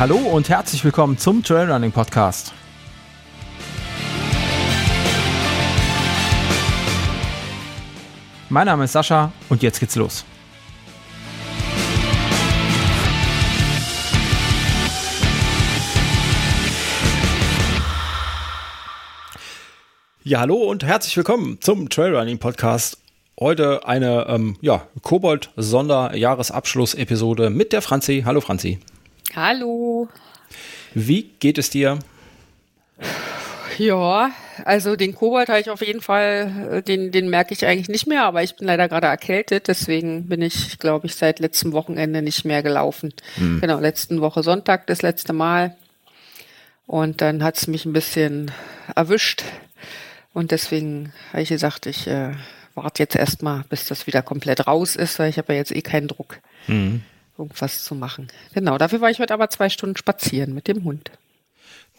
Hallo und herzlich willkommen zum Trailrunning Podcast. Mein Name ist Sascha und jetzt geht's los. Ja, hallo und herzlich willkommen zum Trailrunning Podcast. Heute eine ähm, ja, Kobold-Sonder-Jahresabschluss-Episode mit der Franzi. Hallo Franzi. Hallo. Wie geht es dir? Ja, also den Kobold habe ich auf jeden Fall, äh, den, den merke ich eigentlich nicht mehr, aber ich bin leider gerade erkältet, deswegen bin ich, glaube ich, seit letztem Wochenende nicht mehr gelaufen. Hm. Genau, letzten Woche Sonntag das letzte Mal. Und dann hat es mich ein bisschen erwischt. Und deswegen habe ich gesagt, ich äh, warte jetzt erstmal, bis das wieder komplett raus ist, weil ich habe ja jetzt eh keinen Druck, mhm. Irgendwas zu machen. Genau, dafür war ich heute aber zwei Stunden spazieren mit dem Hund.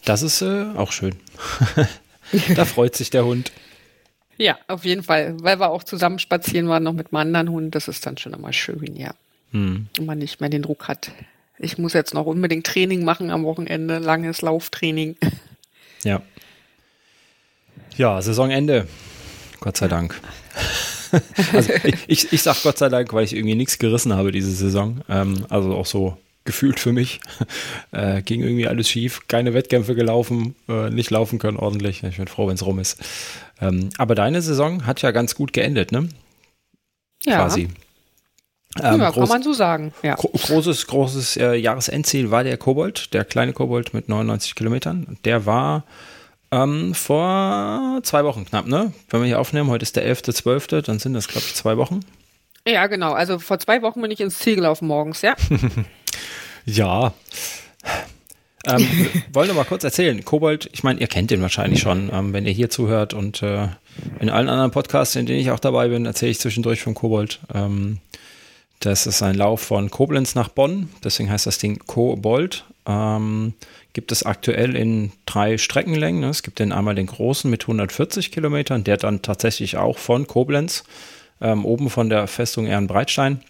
Das ist äh, auch schön. da freut sich der Hund. Ja, auf jeden Fall, weil wir auch zusammen spazieren waren, noch mit einem anderen Hund. Das ist dann schon immer schön, ja. Mhm. Wenn man nicht mehr den Druck hat. Ich muss jetzt noch unbedingt Training machen am Wochenende, langes Lauftraining. Ja. Ja, Saisonende. Gott sei Dank. also ich, ich sag Gott sei Dank, weil ich irgendwie nichts gerissen habe diese Saison. Ähm, also auch so gefühlt für mich. Äh, ging irgendwie alles schief, keine Wettkämpfe gelaufen, äh, nicht laufen können ordentlich. Ich bin froh, wenn es rum ist. Ähm, aber deine Saison hat ja ganz gut geendet, ne? Ja. Quasi. Ähm, ja, groß, kann man so sagen. Ja. Großes, großes äh, Jahresendziel war der Kobold, der kleine Kobold mit 99 Kilometern. Der war ähm, vor zwei Wochen knapp, ne? Wenn wir hier aufnehmen, heute ist der 11.12., dann sind das, glaube ich, zwei Wochen. Ja, genau. Also vor zwei Wochen bin ich ins Ziel gelaufen morgens, ja. ja. Ähm, wollen wir mal kurz erzählen. Kobold, ich meine, ihr kennt den wahrscheinlich schon, ähm, wenn ihr hier zuhört und äh, in allen anderen Podcasts, in denen ich auch dabei bin, erzähle ich zwischendurch vom Kobold. Ähm, das ist ein Lauf von Koblenz nach Bonn, deswegen heißt das Ding Kobold. Ähm, gibt es aktuell in drei Streckenlängen. Es gibt den einmal den großen mit 140 Kilometern, der dann tatsächlich auch von Koblenz, ähm, oben von der Festung Ehrenbreitstein,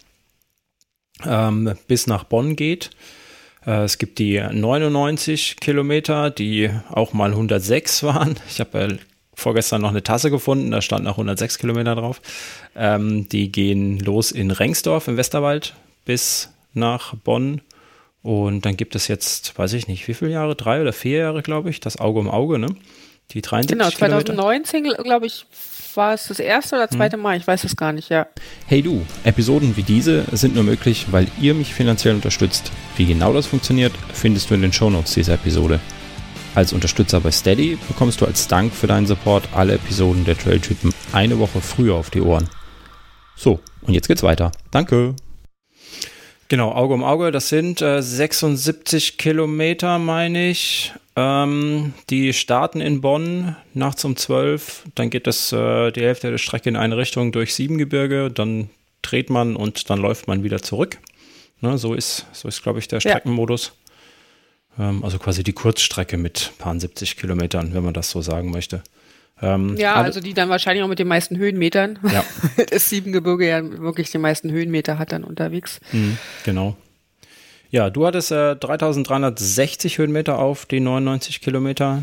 ähm, bis nach Bonn geht. Äh, es gibt die 99 Kilometer, die auch mal 106 waren. Ich habe äh, vorgestern noch eine Tasse gefunden, da stand noch 106 Kilometer drauf. Ähm, die gehen los in Rengsdorf im Westerwald bis nach Bonn und dann gibt es jetzt, weiß ich nicht, wie viele Jahre, drei oder vier Jahre, glaube ich, das Auge um Auge, ne? Die 73 Genau, 2019, glaube ich, war es das erste oder zweite hm. Mal, ich weiß es gar nicht, ja. Hey du, Episoden wie diese sind nur möglich, weil ihr mich finanziell unterstützt. Wie genau das funktioniert, findest du in den Shownotes dieser Episode. Als Unterstützer bei Steady bekommst du als Dank für deinen Support alle Episoden der Trailtypen eine Woche früher auf die Ohren. So, und jetzt geht's weiter. Danke. Genau, Auge um Auge, das sind äh, 76 Kilometer, meine ich. Ähm, die starten in Bonn nachts um 12. Dann geht es äh, die Hälfte der Strecke in eine Richtung durch Siebengebirge. Dann dreht man und dann läuft man wieder zurück. Ne, so ist, so ist glaube ich, der Streckenmodus. Ja. Ähm, also quasi die Kurzstrecke mit paar 70 Kilometern, wenn man das so sagen möchte. Ähm, ja, also die dann wahrscheinlich auch mit den meisten Höhenmetern. Ja. das Siebengebirge ja wirklich die meisten Höhenmeter hat dann unterwegs. Mhm, genau. Ja, du hattest äh, 3360 Höhenmeter auf die 99 Kilometer.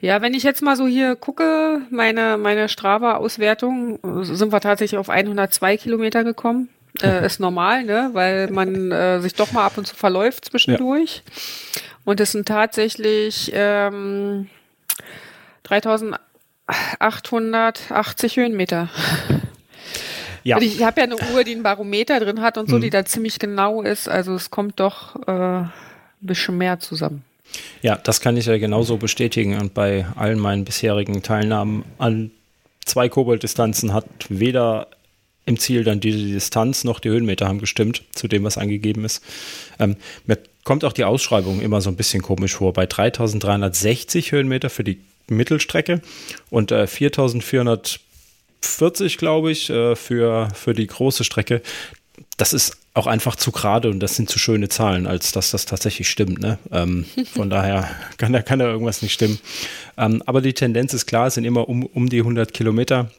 Ja, wenn ich jetzt mal so hier gucke, meine, meine Strava-Auswertung, sind wir tatsächlich auf 102 Kilometer gekommen. Äh, ist normal, ne? weil man äh, sich doch mal ab und zu verläuft zwischendurch. Ja. Und es sind tatsächlich ähm, 3000 880 Höhenmeter. Ja. Und ich habe ja eine Uhr, die ein Barometer drin hat und so, mhm. die da ziemlich genau ist. Also es kommt doch äh, ein bisschen mehr zusammen. Ja, das kann ich ja genauso bestätigen. Und bei allen meinen bisherigen Teilnahmen an zwei Kobold-Distanzen hat weder im Ziel dann die Distanz noch die Höhenmeter haben gestimmt zu dem, was angegeben ist. Ähm, mir kommt auch die Ausschreibung immer so ein bisschen komisch vor. Bei 3360 Höhenmeter für die Mittelstrecke und äh, 4440, glaube ich, äh, für, für die große Strecke. Das ist auch einfach zu gerade und das sind zu schöne Zahlen, als dass das tatsächlich stimmt. Ne? Ähm, von daher kann da, kann da irgendwas nicht stimmen. Ähm, aber die Tendenz ist klar, es sind immer um, um die 100 Kilometer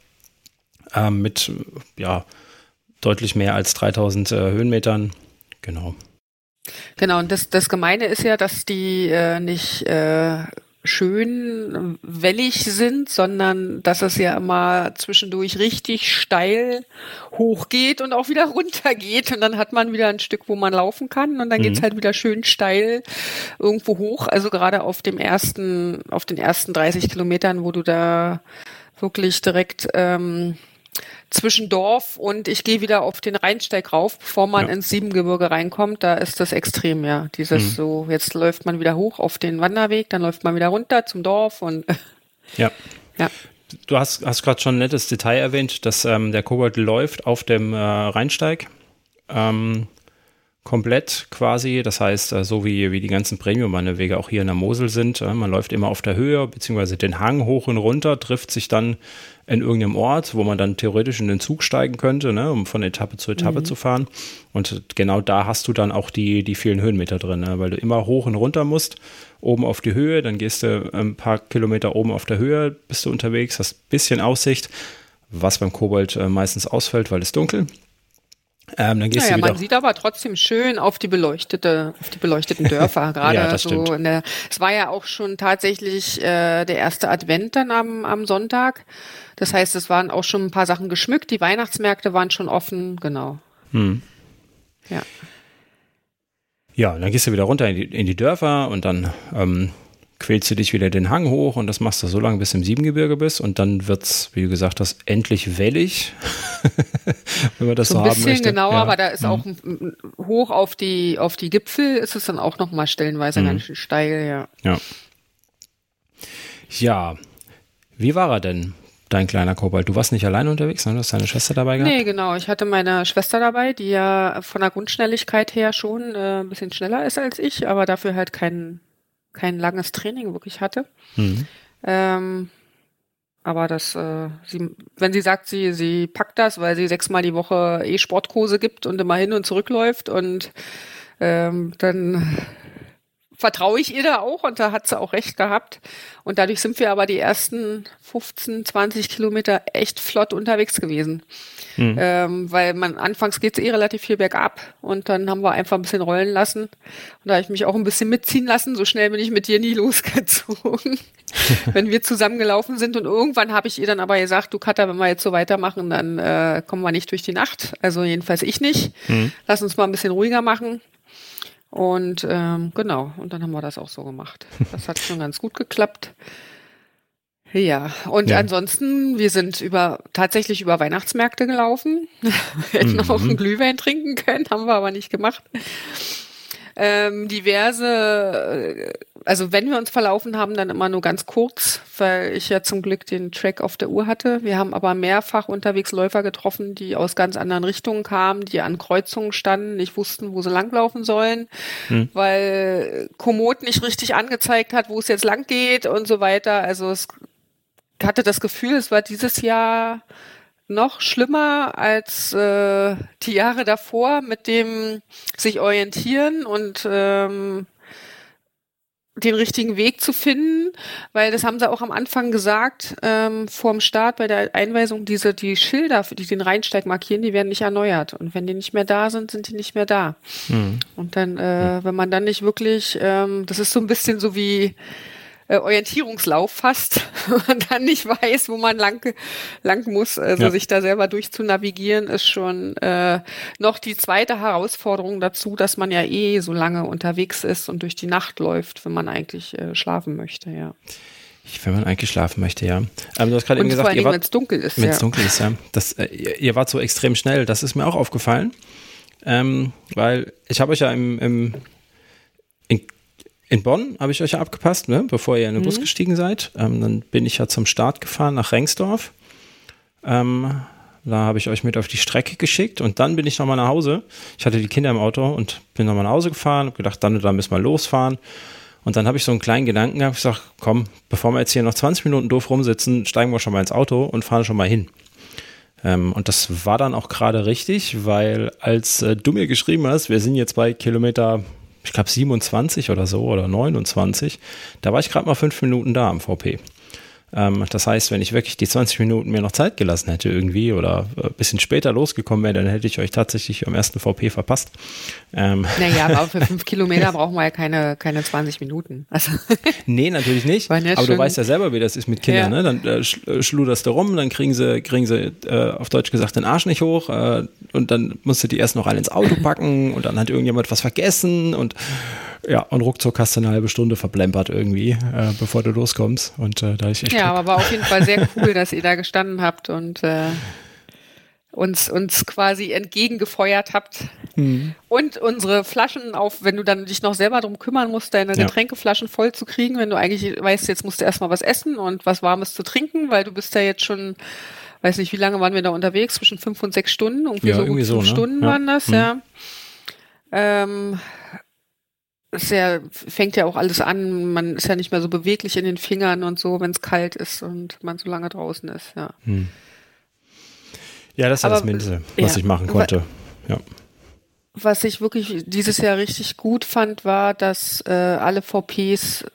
ähm, mit ja, deutlich mehr als 3000 äh, Höhenmetern. Genau. Genau, und das, das Gemeine ist ja, dass die äh, nicht äh, schön wellig sind, sondern dass es ja immer zwischendurch richtig steil hochgeht und auch wieder runter geht. Und dann hat man wieder ein Stück, wo man laufen kann und dann mhm. geht's halt wieder schön steil irgendwo hoch. Also gerade auf dem ersten, auf den ersten 30 Kilometern, wo du da wirklich direkt ähm, zwischen Dorf und ich gehe wieder auf den Rheinsteig rauf, bevor man ja. ins Siebengebirge reinkommt, da ist das extrem, ja. Dieses mhm. so, jetzt läuft man wieder hoch auf den Wanderweg, dann läuft man wieder runter zum Dorf und ja. ja. Du hast, hast gerade schon ein nettes Detail erwähnt, dass ähm, der Kobold läuft auf dem äh, Rheinsteig. Ähm, komplett quasi. Das heißt, äh, so wie, wie die ganzen Premium-Wanderwege auch hier in der Mosel sind, äh, man läuft immer auf der Höhe, beziehungsweise den Hang hoch und runter, trifft sich dann in irgendeinem Ort, wo man dann theoretisch in den Zug steigen könnte, ne, um von Etappe zu Etappe mhm. zu fahren. Und genau da hast du dann auch die, die vielen Höhenmeter drin, ne, weil du immer hoch und runter musst, oben auf die Höhe, dann gehst du ein paar Kilometer oben auf der Höhe, bist du unterwegs, hast ein bisschen Aussicht, was beim Kobold äh, meistens ausfällt, weil es dunkel. Ähm, dann gehst naja, du man sieht aber trotzdem schön auf die beleuchtete, auf die beleuchteten Dörfer. Gerade ja, so in der, es war ja auch schon tatsächlich äh, der erste Advent dann am, am Sonntag. Das heißt, es waren auch schon ein paar Sachen geschmückt, die Weihnachtsmärkte waren schon offen, genau. Hm. Ja. Ja, dann gehst du wieder runter in die, in die Dörfer und dann ähm, quälst du dich wieder den Hang hoch und das machst du so lange, bis du im Siebengebirge bist und dann wird es, wie du gesagt hast, endlich wellig, wenn man das so, so haben möchte. Ein bisschen genauer, ja. aber da ist mhm. auch hoch auf die, auf die Gipfel ist es dann auch nochmal stellenweise mhm. ganz schön steil, ja. Ja. Ja, wie war er denn? dein kleiner Kobold. Du warst nicht allein unterwegs, sondern du hast deine Schwester dabei gehabt? Nee, genau. Ich hatte meine Schwester dabei, die ja von der Grundschnelligkeit her schon äh, ein bisschen schneller ist als ich, aber dafür halt kein, kein langes Training wirklich hatte. Mhm. Ähm, aber das, äh, sie, wenn sie sagt, sie, sie packt das, weil sie sechsmal die Woche eh Sportkurse gibt und immer hin und zurückläuft und ähm, dann vertraue ich ihr da auch und da hat sie auch recht gehabt. Und dadurch sind wir aber die ersten 15, 20 Kilometer echt flott unterwegs gewesen. Mhm. Ähm, weil man anfangs geht es eh relativ viel bergab und dann haben wir einfach ein bisschen rollen lassen. Und da habe ich mich auch ein bisschen mitziehen lassen. So schnell bin ich mit dir nie losgezogen, wenn wir zusammengelaufen sind. Und irgendwann habe ich ihr dann aber gesagt, du Katha, wenn wir jetzt so weitermachen, dann äh, kommen wir nicht durch die Nacht. Also jedenfalls ich nicht. Mhm. Lass uns mal ein bisschen ruhiger machen. Und ähm, genau, und dann haben wir das auch so gemacht. Das hat schon ganz gut geklappt. Ja, und ja. ansonsten, wir sind über tatsächlich über Weihnachtsmärkte gelaufen. wir hätten mhm. auch einen Glühwein trinken können, haben wir aber nicht gemacht ähm, diverse, äh, also wenn wir uns verlaufen haben, dann immer nur ganz kurz, weil ich ja zum Glück den Track auf der Uhr hatte. Wir haben aber mehrfach unterwegs Läufer getroffen, die aus ganz anderen Richtungen kamen, die an Kreuzungen standen, nicht wussten, wo sie langlaufen sollen, hm. weil Komoot nicht richtig angezeigt hat, wo es jetzt lang geht und so weiter. Also es hatte das Gefühl, es war dieses Jahr noch schlimmer als äh, die Jahre davor mit dem sich orientieren und ähm, den richtigen Weg zu finden, weil das haben sie auch am Anfang gesagt, ähm, vorm Start bei der Einweisung, diese, die Schilder, die den Rheinsteig markieren, die werden nicht erneuert. Und wenn die nicht mehr da sind, sind die nicht mehr da. Mhm. Und dann, äh, mhm. wenn man dann nicht wirklich, ähm, das ist so ein bisschen so wie, äh, Orientierungslauf fast und dann nicht weiß, wo man lang, lang muss. Also ja. sich da selber durchzunavigieren, ist schon äh, noch die zweite Herausforderung dazu, dass man ja eh so lange unterwegs ist und durch die Nacht läuft, wenn man eigentlich äh, schlafen möchte, ja. Wenn man eigentlich schlafen möchte, ja. Ähm, du hast gerade eben gesagt, wenn es dunkel ist. Wenn es ja. dunkel ist, ja. Das, äh, ihr, ihr wart so extrem schnell. Das ist mir auch aufgefallen. Ähm, weil ich habe euch ja im, im in Bonn habe ich euch ja abgepasst, ne? bevor ihr in den mhm. Bus gestiegen seid. Ähm, dann bin ich ja zum Start gefahren nach Rengsdorf. Ähm, da habe ich euch mit auf die Strecke geschickt und dann bin ich nochmal nach Hause. Ich hatte die Kinder im Auto und bin nochmal nach Hause gefahren, habe gedacht, dann und dann müssen wir losfahren. Und dann habe ich so einen kleinen Gedanken gehabt, ich sage, komm, bevor wir jetzt hier noch 20 Minuten doof rumsitzen, steigen wir schon mal ins Auto und fahren schon mal hin. Ähm, und das war dann auch gerade richtig, weil als äh, du mir geschrieben hast, wir sind jetzt bei Kilometer ich glaube 27 oder so oder 29. Da war ich gerade mal fünf Minuten da am VP. Ähm, das heißt, wenn ich wirklich die 20 Minuten mir noch Zeit gelassen hätte irgendwie oder ein bisschen später losgekommen wäre, dann hätte ich euch tatsächlich am ersten VP verpasst. Ähm. Naja, aber für fünf Kilometer brauchen wir ja keine, keine 20 Minuten. Also nee, natürlich nicht. Ja aber du weißt ja selber, wie das ist mit Kindern. Ja. Ne? Dann äh, äh, schluderst du rum, dann kriegen sie, kriegen sie äh, auf Deutsch gesagt den Arsch nicht hoch äh, und dann musst du die erst noch alle ins Auto packen und dann hat irgendjemand was vergessen und ja, und ruckzuck hast du eine halbe Stunde verplempert irgendwie, äh, bevor du loskommst. Und äh, da ich echt. Ja, aber war auf jeden Fall sehr cool, dass ihr da gestanden habt und äh, uns, uns quasi entgegengefeuert habt. Mhm. Und unsere Flaschen auf, wenn du dann dich noch selber darum kümmern musst, deine ja. Getränkeflaschen voll zu kriegen, wenn du eigentlich weißt, jetzt musst du erstmal was essen und was Warmes zu trinken, weil du bist ja jetzt schon, weiß nicht, wie lange waren wir da unterwegs, zwischen fünf und sechs Stunden, irgendwie ja, so irgendwie fünf so, ne? Stunden ja. waren das, mhm. ja. Ähm, es ja, fängt ja auch alles an, man ist ja nicht mehr so beweglich in den Fingern und so, wenn es kalt ist und man so lange draußen ist, ja. Hm. Ja, das ist Aber, das Mindeste, was ja, ich machen konnte. Ja. Was ich wirklich dieses Jahr richtig gut fand, war, dass äh, alle VPs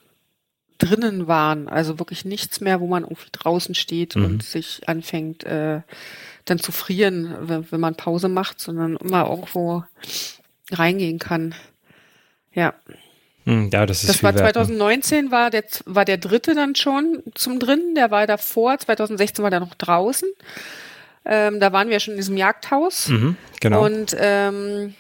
drinnen waren. Also wirklich nichts mehr, wo man irgendwie draußen steht mhm. und sich anfängt äh, dann zu frieren, wenn, wenn man Pause macht, sondern immer irgendwo reingehen kann. Ja. Hm, ja, das ist Das war 2019 war der war der dritte dann schon zum drinnen, der war davor, 2016 war der noch draußen. Ähm, da waren wir schon in diesem Jagdhaus. Mhm, genau. Und ähm,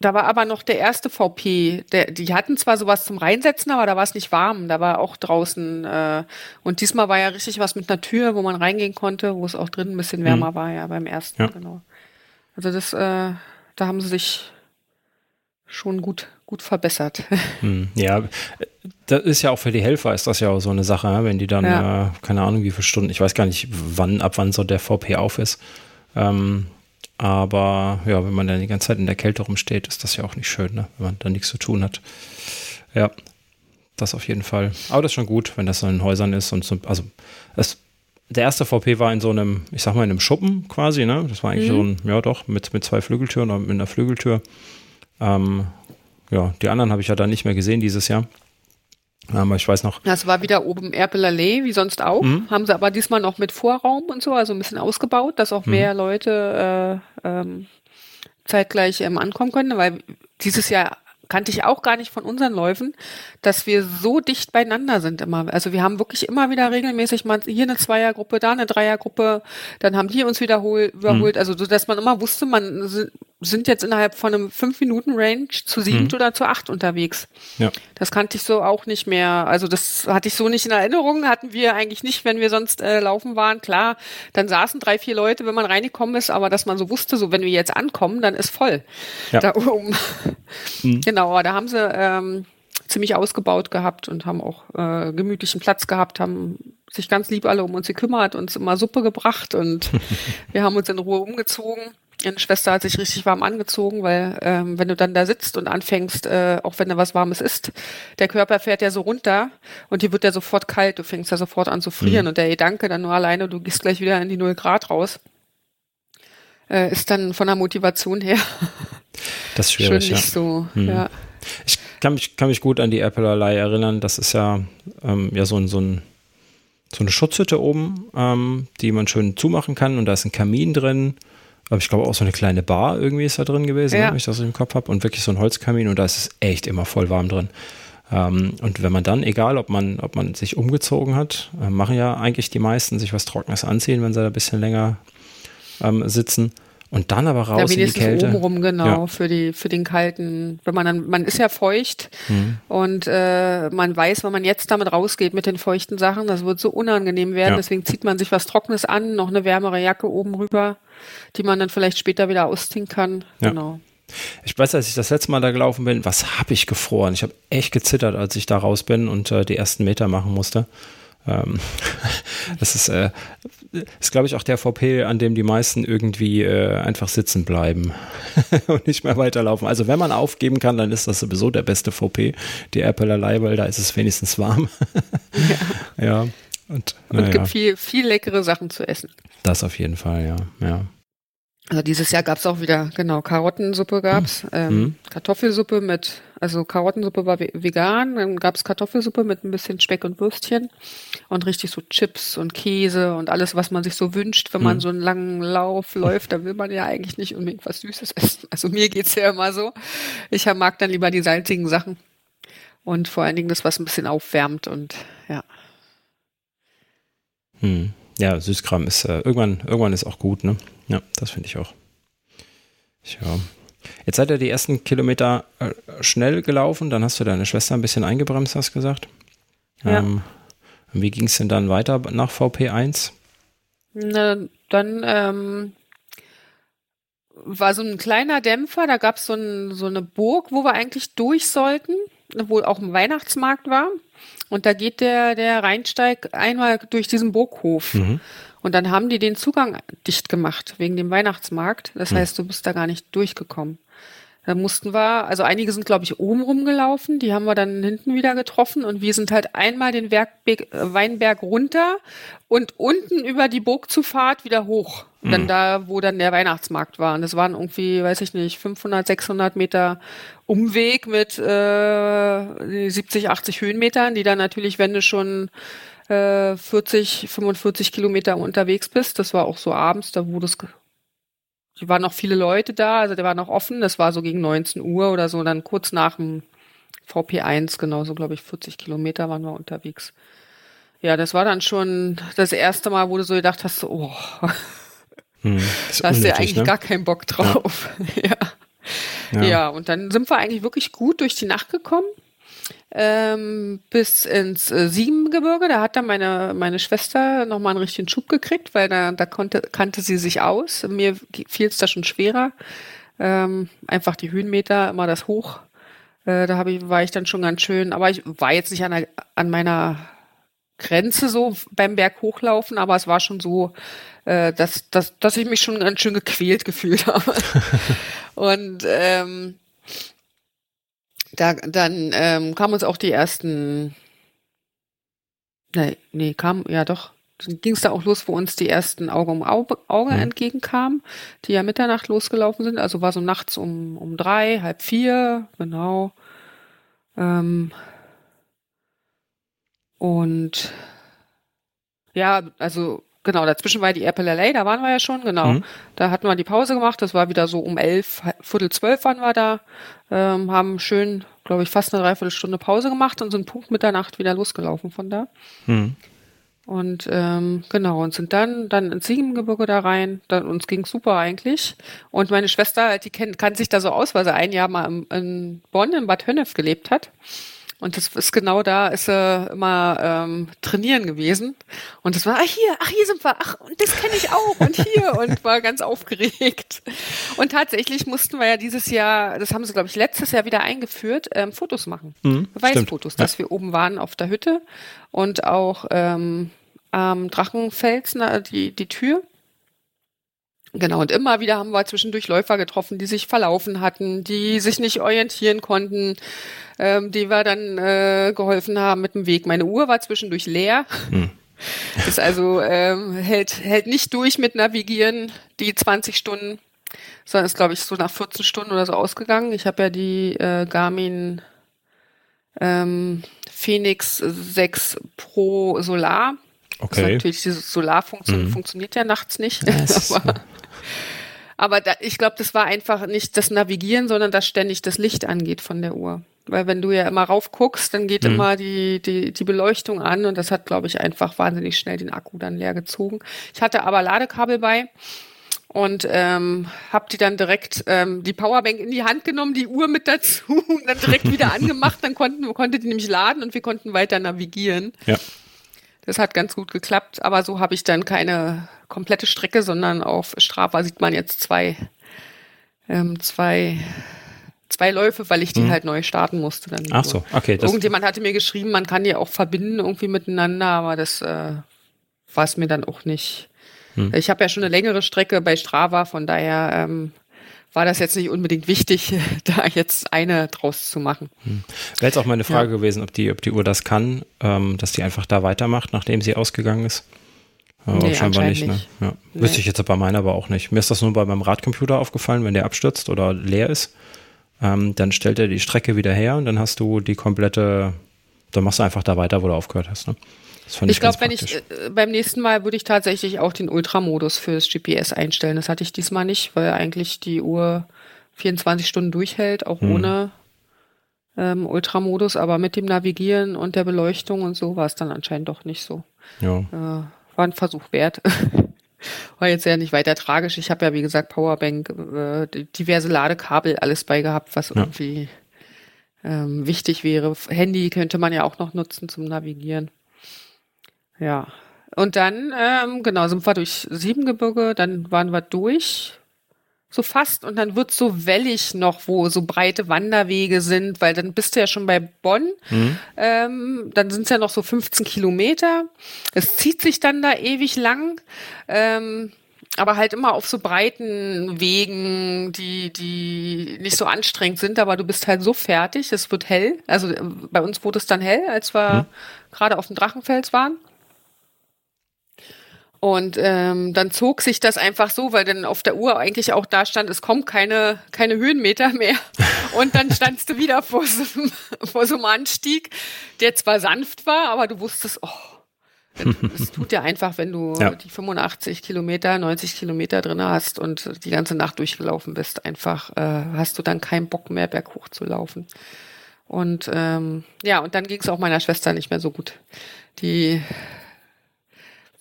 da war aber noch der erste VP. Der, die hatten zwar sowas zum Reinsetzen, aber da war es nicht warm. Da war auch draußen. Äh, und diesmal war ja richtig was mit einer Tür, wo man reingehen konnte, wo es auch drin ein bisschen wärmer mhm. war, ja, beim ersten, ja. genau. Also das, äh, da haben sie sich schon gut gut verbessert. Hm, ja, das ist ja auch für die Helfer ist das ja auch so eine Sache, wenn die dann, ja. äh, keine Ahnung, wie viele Stunden, ich weiß gar nicht, wann, ab wann so der VP auf ist. Ähm, aber ja, wenn man dann die ganze Zeit in der Kälte rumsteht, ist das ja auch nicht schön, ne? wenn man da nichts zu tun hat. Ja, das auf jeden Fall. Aber das ist schon gut, wenn das so in Häusern ist und so, also es, der erste VP war in so einem, ich sag mal, in einem Schuppen quasi, ne? Das war eigentlich mhm. so ein, ja doch, mit, mit zwei Flügeltüren oder mit einer Flügeltür. Ähm, ja, die anderen habe ich ja dann nicht mehr gesehen dieses Jahr. Aber ich weiß noch. Das war wieder oben Erpelallee, wie sonst auch. Mhm. Haben sie aber diesmal noch mit Vorraum und so, also ein bisschen ausgebaut, dass auch mhm. mehr Leute äh, ähm, zeitgleich ähm, ankommen können, weil dieses Jahr kannte ich auch gar nicht von unseren Läufen, dass wir so dicht beieinander sind immer. Also wir haben wirklich immer wieder regelmäßig mal hier eine Zweiergruppe, da eine Dreiergruppe, dann haben die uns wiederholt, überholt. Mhm. Also so, dass man immer wusste, man sind jetzt innerhalb von einem fünf Minuten Range zu sieben mhm. oder zu acht unterwegs. Ja. Das kannte ich so auch nicht mehr. Also das hatte ich so nicht in Erinnerung. Hatten wir eigentlich nicht, wenn wir sonst äh, laufen waren. Klar, dann saßen drei, vier Leute, wenn man reingekommen ist, aber dass man so wusste, so wenn wir jetzt ankommen, dann ist voll ja. da oben. Mhm. Genau, da haben sie ähm, ziemlich ausgebaut gehabt und haben auch äh, gemütlichen Platz gehabt, haben sich ganz lieb alle um uns gekümmert, uns immer Suppe gebracht und wir haben uns in Ruhe umgezogen. Meine Schwester hat sich richtig warm angezogen, weil ähm, wenn du dann da sitzt und anfängst, äh, auch wenn da was Warmes ist, der Körper fährt ja so runter und dir wird ja sofort kalt, du fängst ja sofort an zu frieren mhm. und der Gedanke dann nur alleine, du gehst gleich wieder in die Null Grad raus, äh, ist dann von der Motivation her das ist schwierig, schon nicht ja. so. Mhm. Ja. Ich kann mich, kann mich gut an die Apple Ally erinnern. Das ist ja, ähm, ja so, ein, so, ein, so eine Schutzhütte oben, ähm, die man schön zumachen kann und da ist ein Kamin drin aber ich glaube auch so eine kleine Bar irgendwie ist da drin gewesen, ja. wenn ich das im Kopf habe. Und wirklich so ein Holzkamin und da ist es echt immer voll warm drin. Ähm, und wenn man dann, egal ob man, ob man sich umgezogen hat, äh, machen ja eigentlich die meisten sich was Trockenes anziehen, wenn sie da ein bisschen länger ähm, sitzen. Und dann aber raus ja, in die Kälte. oben rum, genau, ja. für die, für den kalten, wenn man dann, man ist ja feucht mhm. und äh, man weiß, wenn man jetzt damit rausgeht mit den feuchten Sachen, das wird so unangenehm werden, ja. deswegen zieht man sich was Trockenes an, noch eine wärmere Jacke oben rüber, die man dann vielleicht später wieder ausziehen kann. Genau. Ich weiß, als ich das letzte Mal da gelaufen bin, was habe ich gefroren? Ich habe echt gezittert, als ich da raus bin und äh, die ersten Meter machen musste. Ähm, das ist, äh, ist glaube ich, auch der VP, an dem die meisten irgendwie äh, einfach sitzen bleiben und nicht mehr weiterlaufen. Also wenn man aufgeben kann, dann ist das sowieso der beste VP, die Applerlei, weil da ist es wenigstens warm. ja. ja. Und, und ja. gibt viel, viel leckere Sachen zu essen. Das auf jeden Fall, ja. ja. Also dieses Jahr gab's auch wieder, genau, Karottensuppe gab's, mhm. ähm, mhm. Kartoffelsuppe mit, also Karottensuppe war vegan, dann gab's Kartoffelsuppe mit ein bisschen Speck und Würstchen und richtig so Chips und Käse und alles, was man sich so wünscht, wenn mhm. man so einen langen Lauf läuft, da will man ja eigentlich nicht unbedingt was Süßes essen. Also mir geht's ja immer so. Ich mag dann lieber die salzigen Sachen und vor allen Dingen das, was ein bisschen aufwärmt und ja. Hm. Ja, Süßkram ist äh, irgendwann, irgendwann ist auch gut, ne? Ja, das finde ich auch. Ja. Jetzt seid ihr die ersten Kilometer äh, schnell gelaufen, dann hast du deine Schwester ein bisschen eingebremst, hast gesagt. Ja. Ähm, wie ging es denn dann weiter nach VP1? Na, dann ähm, war so ein kleiner Dämpfer, da gab es so, ein, so eine Burg, wo wir eigentlich durch sollten, wo auch ein Weihnachtsmarkt war. Und da geht der, der Rheinsteig einmal durch diesen Burghof. Mhm. Und dann haben die den Zugang dicht gemacht wegen dem Weihnachtsmarkt. Das hm. heißt, du bist da gar nicht durchgekommen. Da mussten wir, also einige sind, glaube ich, oben rumgelaufen, die haben wir dann hinten wieder getroffen und wir sind halt einmal den Werkberg, äh, Weinberg runter und unten über die Burgzufahrt wieder hoch. Mhm. Dann da, wo dann der Weihnachtsmarkt war. Und das waren irgendwie, weiß ich nicht, 500, 600 Meter Umweg mit äh, 70, 80 Höhenmetern, die dann natürlich, wenn du schon äh, 40, 45 Kilometer unterwegs bist. Das war auch so abends, da wurde es, die waren noch viele Leute da, also der war noch offen. Das war so gegen 19 Uhr oder so, dann kurz nach dem VP1, genauso glaube ich 40 Kilometer waren wir unterwegs. Ja, das war dann schon das erste Mal, wo du so gedacht hast, oh, hm, da hast du ja eigentlich ne? gar keinen Bock drauf. Ja. ja. ja, und dann sind wir eigentlich wirklich gut durch die Nacht gekommen ähm, bis ins äh, Siebengebirge. Da hat dann meine, meine Schwester nochmal einen richtigen Schub gekriegt, weil da, da konnte, kannte sie sich aus. Mir fiel es da schon schwerer. Ähm, einfach die Höhenmeter, immer das Hoch. Äh, da hab ich, war ich dann schon ganz schön, aber ich war jetzt nicht an, der, an meiner Grenze so beim Berg hochlaufen, aber es war schon so, äh, dass, dass, dass ich mich schon ganz schön gequält gefühlt habe. Und ähm, da, dann ähm, kamen uns auch die ersten, nee, nee, kam, ja doch, dann ging es da auch los, wo uns die ersten Auge um Auge, Auge mhm. entgegenkamen, die ja Mitternacht losgelaufen sind. Also war so nachts um, um drei, halb vier, genau. Ähm, und ja, also genau, dazwischen war die Apple LA, da waren wir ja schon, genau. Mhm. Da hatten wir die Pause gemacht, das war wieder so um elf, Viertel zwölf waren wir da, ähm, haben schön, glaube ich, fast eine Dreiviertelstunde Pause gemacht und sind Punkt Mitternacht wieder losgelaufen von da. Mhm. Und ähm, genau, und sind dann dann ins Siegengebirge da rein. Dann, uns ging super eigentlich. Und meine Schwester, die kennt, kann sich da so aus, weil sie ein Jahr mal in, in Bonn, in Bad Honnef gelebt hat. Und das ist genau da, ist er immer ähm, trainieren gewesen. Und das war, ach hier, ach hier sind wir, ach, und das kenne ich auch und hier und war ganz aufgeregt. Und tatsächlich mussten wir ja dieses Jahr, das haben sie, glaube ich, letztes Jahr wieder eingeführt, ähm, Fotos machen. Mhm, Beweisfotos, dass ja. wir oben waren auf der Hütte und auch ähm, am Drachenfels, na, die, die Tür. Genau, und immer wieder haben wir zwischendurch Läufer getroffen, die sich verlaufen hatten, die sich nicht orientieren konnten, ähm, die wir dann äh, geholfen haben mit dem Weg. Meine Uhr war zwischendurch leer. Hm. Ist also ähm, hält, hält nicht durch mit Navigieren, die 20 Stunden, sondern ist, glaube ich, so nach 14 Stunden oder so ausgegangen. Ich habe ja die äh, Garmin ähm, Phoenix 6 Pro Solar. Okay. Also natürlich, diese Solarfunktion mhm. funktioniert ja nachts nicht. Yes. aber aber da, ich glaube, das war einfach nicht das Navigieren, sondern dass ständig das Licht angeht von der Uhr. Weil wenn du ja immer rauf guckst, dann geht mhm. immer die, die, die Beleuchtung an und das hat, glaube ich, einfach wahnsinnig schnell den Akku dann leer gezogen. Ich hatte aber Ladekabel bei und ähm, habe die dann direkt ähm, die Powerbank in die Hand genommen, die Uhr mit dazu und dann direkt wieder angemacht. Dann konnten konnte die nämlich laden und wir konnten weiter navigieren. Ja. Das hat ganz gut geklappt, aber so habe ich dann keine komplette Strecke, sondern auf Strava sieht man jetzt zwei, ähm, zwei, zwei Läufe, weil ich die hm. halt neu starten musste. Dann Ach so, okay. Irgendjemand hatte mir geschrieben, man kann die auch verbinden irgendwie miteinander, aber das äh, war es mir dann auch nicht. Hm. Ich habe ja schon eine längere Strecke bei Strava, von daher ähm, war das jetzt nicht unbedingt wichtig, da jetzt eine draus zu machen. Hm. Wäre jetzt auch meine Frage ja. gewesen, ob die, ob die Uhr das kann, ähm, dass die einfach da weitermacht, nachdem sie ausgegangen ist. Aber nee, scheinbar nicht, ne? Ja. Nee. Wüsste ich jetzt bei meiner aber auch nicht. Mir ist das nur bei meinem Radcomputer aufgefallen, wenn der abstürzt oder leer ist, ähm, dann stellt er die Strecke wieder her und dann hast du die komplette, dann machst du einfach da weiter, wo du aufgehört hast, ne? ich, ich glaube, wenn ich äh, beim nächsten Mal würde ich tatsächlich auch den Ultramodus fürs GPS einstellen. Das hatte ich diesmal nicht, weil eigentlich die Uhr 24 Stunden durchhält, auch hm. ohne ähm, Ultramodus, aber mit dem Navigieren und der Beleuchtung und so war es dann anscheinend doch nicht so. Ja. Äh, war ein Versuch wert. war jetzt ja nicht weiter tragisch. Ich habe ja, wie gesagt, Powerbank, äh, diverse Ladekabel, alles bei gehabt, was ja. irgendwie ähm, wichtig wäre. Handy könnte man ja auch noch nutzen zum Navigieren. Ja. Und dann, ähm, genau, sind wir durch Siebengebirge, dann waren wir durch so fast und dann wird so wellig noch, wo so breite Wanderwege sind, weil dann bist du ja schon bei Bonn. Mhm. Ähm, dann sind es ja noch so 15 Kilometer. Es zieht sich dann da ewig lang. Ähm, aber halt immer auf so breiten Wegen, die, die nicht so anstrengend sind, aber du bist halt so fertig, es wird hell. Also äh, bei uns wurde es dann hell, als wir mhm. gerade auf dem Drachenfels waren. Und ähm, dann zog sich das einfach so, weil dann auf der Uhr eigentlich auch da stand, es kommt keine, keine Höhenmeter mehr. Und dann standst du wieder vor so, einem, vor so einem Anstieg, der zwar sanft war, aber du wusstest, oh, es tut ja einfach, wenn du ja. die 85 Kilometer, 90 Kilometer drin hast und die ganze Nacht durchgelaufen bist, einfach äh, hast du dann keinen Bock mehr, berghoch zu laufen. Und ähm, ja, und dann ging es auch meiner Schwester nicht mehr so gut. Die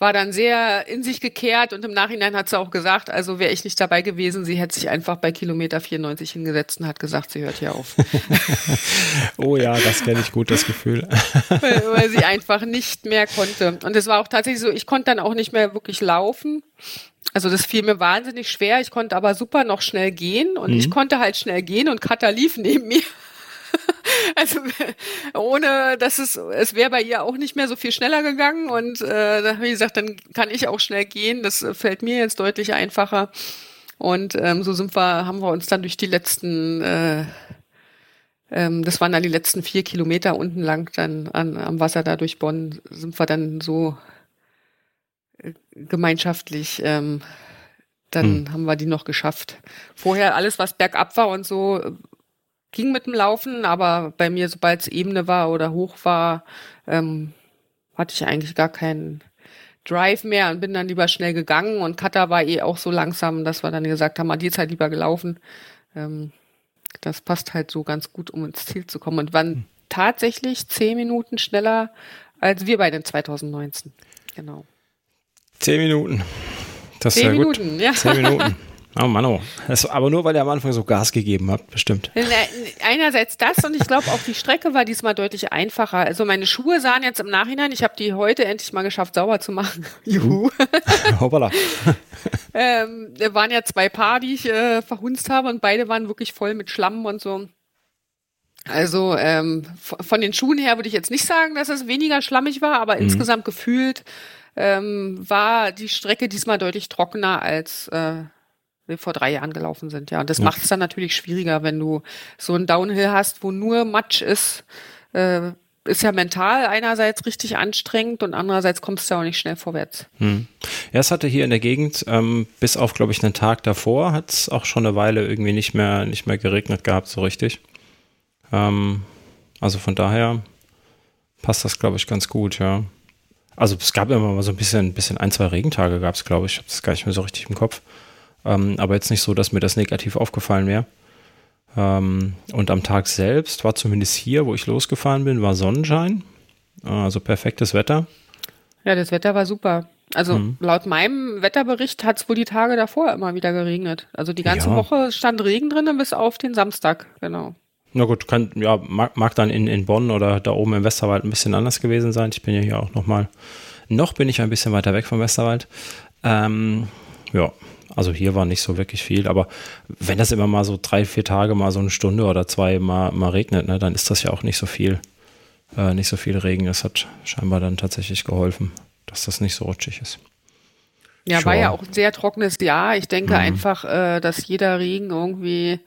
war dann sehr in sich gekehrt und im Nachhinein hat sie auch gesagt, also wäre ich nicht dabei gewesen, sie hätte sich einfach bei Kilometer 94 hingesetzt und hat gesagt, sie hört hier auf. oh ja, das kenne ich gut, das Gefühl. weil, weil sie einfach nicht mehr konnte. Und es war auch tatsächlich so, ich konnte dann auch nicht mehr wirklich laufen. Also das fiel mir wahnsinnig schwer. Ich konnte aber super noch schnell gehen und mhm. ich konnte halt schnell gehen und Katha lief neben mir. also ohne, dass es, es wäre bei ihr auch nicht mehr so viel schneller gegangen und äh, wie gesagt, dann kann ich auch schnell gehen. Das fällt mir jetzt deutlich einfacher. Und ähm, so sind wir, haben wir uns dann durch die letzten, äh, ähm, das waren dann die letzten vier Kilometer unten lang dann an, am Wasser da durch Bonn, sind wir dann so äh, gemeinschaftlich ähm, dann hm. haben wir die noch geschafft. Vorher alles, was bergab war und so, ging mit dem Laufen, aber bei mir, sobald es Ebene war oder hoch war, ähm, hatte ich eigentlich gar keinen Drive mehr und bin dann lieber schnell gegangen und Kata war eh auch so langsam, dass wir dann gesagt haben, die ist halt lieber gelaufen. Ähm, das passt halt so ganz gut, um ins Ziel zu kommen und waren hm. tatsächlich zehn Minuten schneller als wir bei den 2019. Genau. Zehn Minuten. Das zehn ist ja Minuten, gut. ja. Zehn Minuten. Oh Mann, oh. Das, aber nur, weil ihr am Anfang so Gas gegeben habt, bestimmt. Einerseits das und ich glaube auch die Strecke war diesmal deutlich einfacher. Also meine Schuhe sahen jetzt im Nachhinein, ich habe die heute endlich mal geschafft, sauber zu machen. Juhu. Hoppala. ähm, da waren ja zwei Paar, die ich äh, verhunzt habe und beide waren wirklich voll mit Schlamm und so. Also ähm, von den Schuhen her würde ich jetzt nicht sagen, dass es weniger schlammig war, aber mhm. insgesamt gefühlt ähm, war die Strecke diesmal deutlich trockener als äh, vor drei Jahren gelaufen sind. Ja, und das ja. macht es dann natürlich schwieriger, wenn du so ein Downhill hast, wo nur Matsch ist. Äh, ist ja mental einerseits richtig anstrengend und andererseits kommst du ja auch nicht schnell vorwärts. Hm. Ja, es hatte hier in der Gegend, ähm, bis auf, glaube ich, einen Tag davor, hat es auch schon eine Weile irgendwie nicht mehr, nicht mehr geregnet gehabt, so richtig. Ähm, also von daher passt das, glaube ich, ganz gut, ja. Also es gab immer mal so ein bisschen, bisschen ein, zwei Regentage gab es, glaube ich. Ich habe das gar nicht mehr so richtig im Kopf. Ähm, aber jetzt nicht so, dass mir das negativ aufgefallen wäre. Ähm, und am Tag selbst war zumindest hier, wo ich losgefahren bin, war Sonnenschein. Also perfektes Wetter. Ja, das Wetter war super. Also mhm. laut meinem Wetterbericht hat es wohl die Tage davor immer wieder geregnet. Also die ganze ja. Woche stand Regen drin bis auf den Samstag, genau. Na gut, kann, ja, mag, mag dann in, in Bonn oder da oben im Westerwald ein bisschen anders gewesen sein. Ich bin ja hier auch nochmal, noch bin ich ein bisschen weiter weg vom Westerwald. Ähm, ja, also hier war nicht so wirklich viel, aber wenn das immer mal so drei, vier Tage mal so eine Stunde oder zwei mal, mal regnet, ne, dann ist das ja auch nicht so viel, äh, nicht so viel Regen. Das hat scheinbar dann tatsächlich geholfen, dass das nicht so rutschig ist. Ja, sure. war ja auch ein sehr trockenes Jahr. Ich denke mhm. einfach, äh, dass jeder Regen irgendwie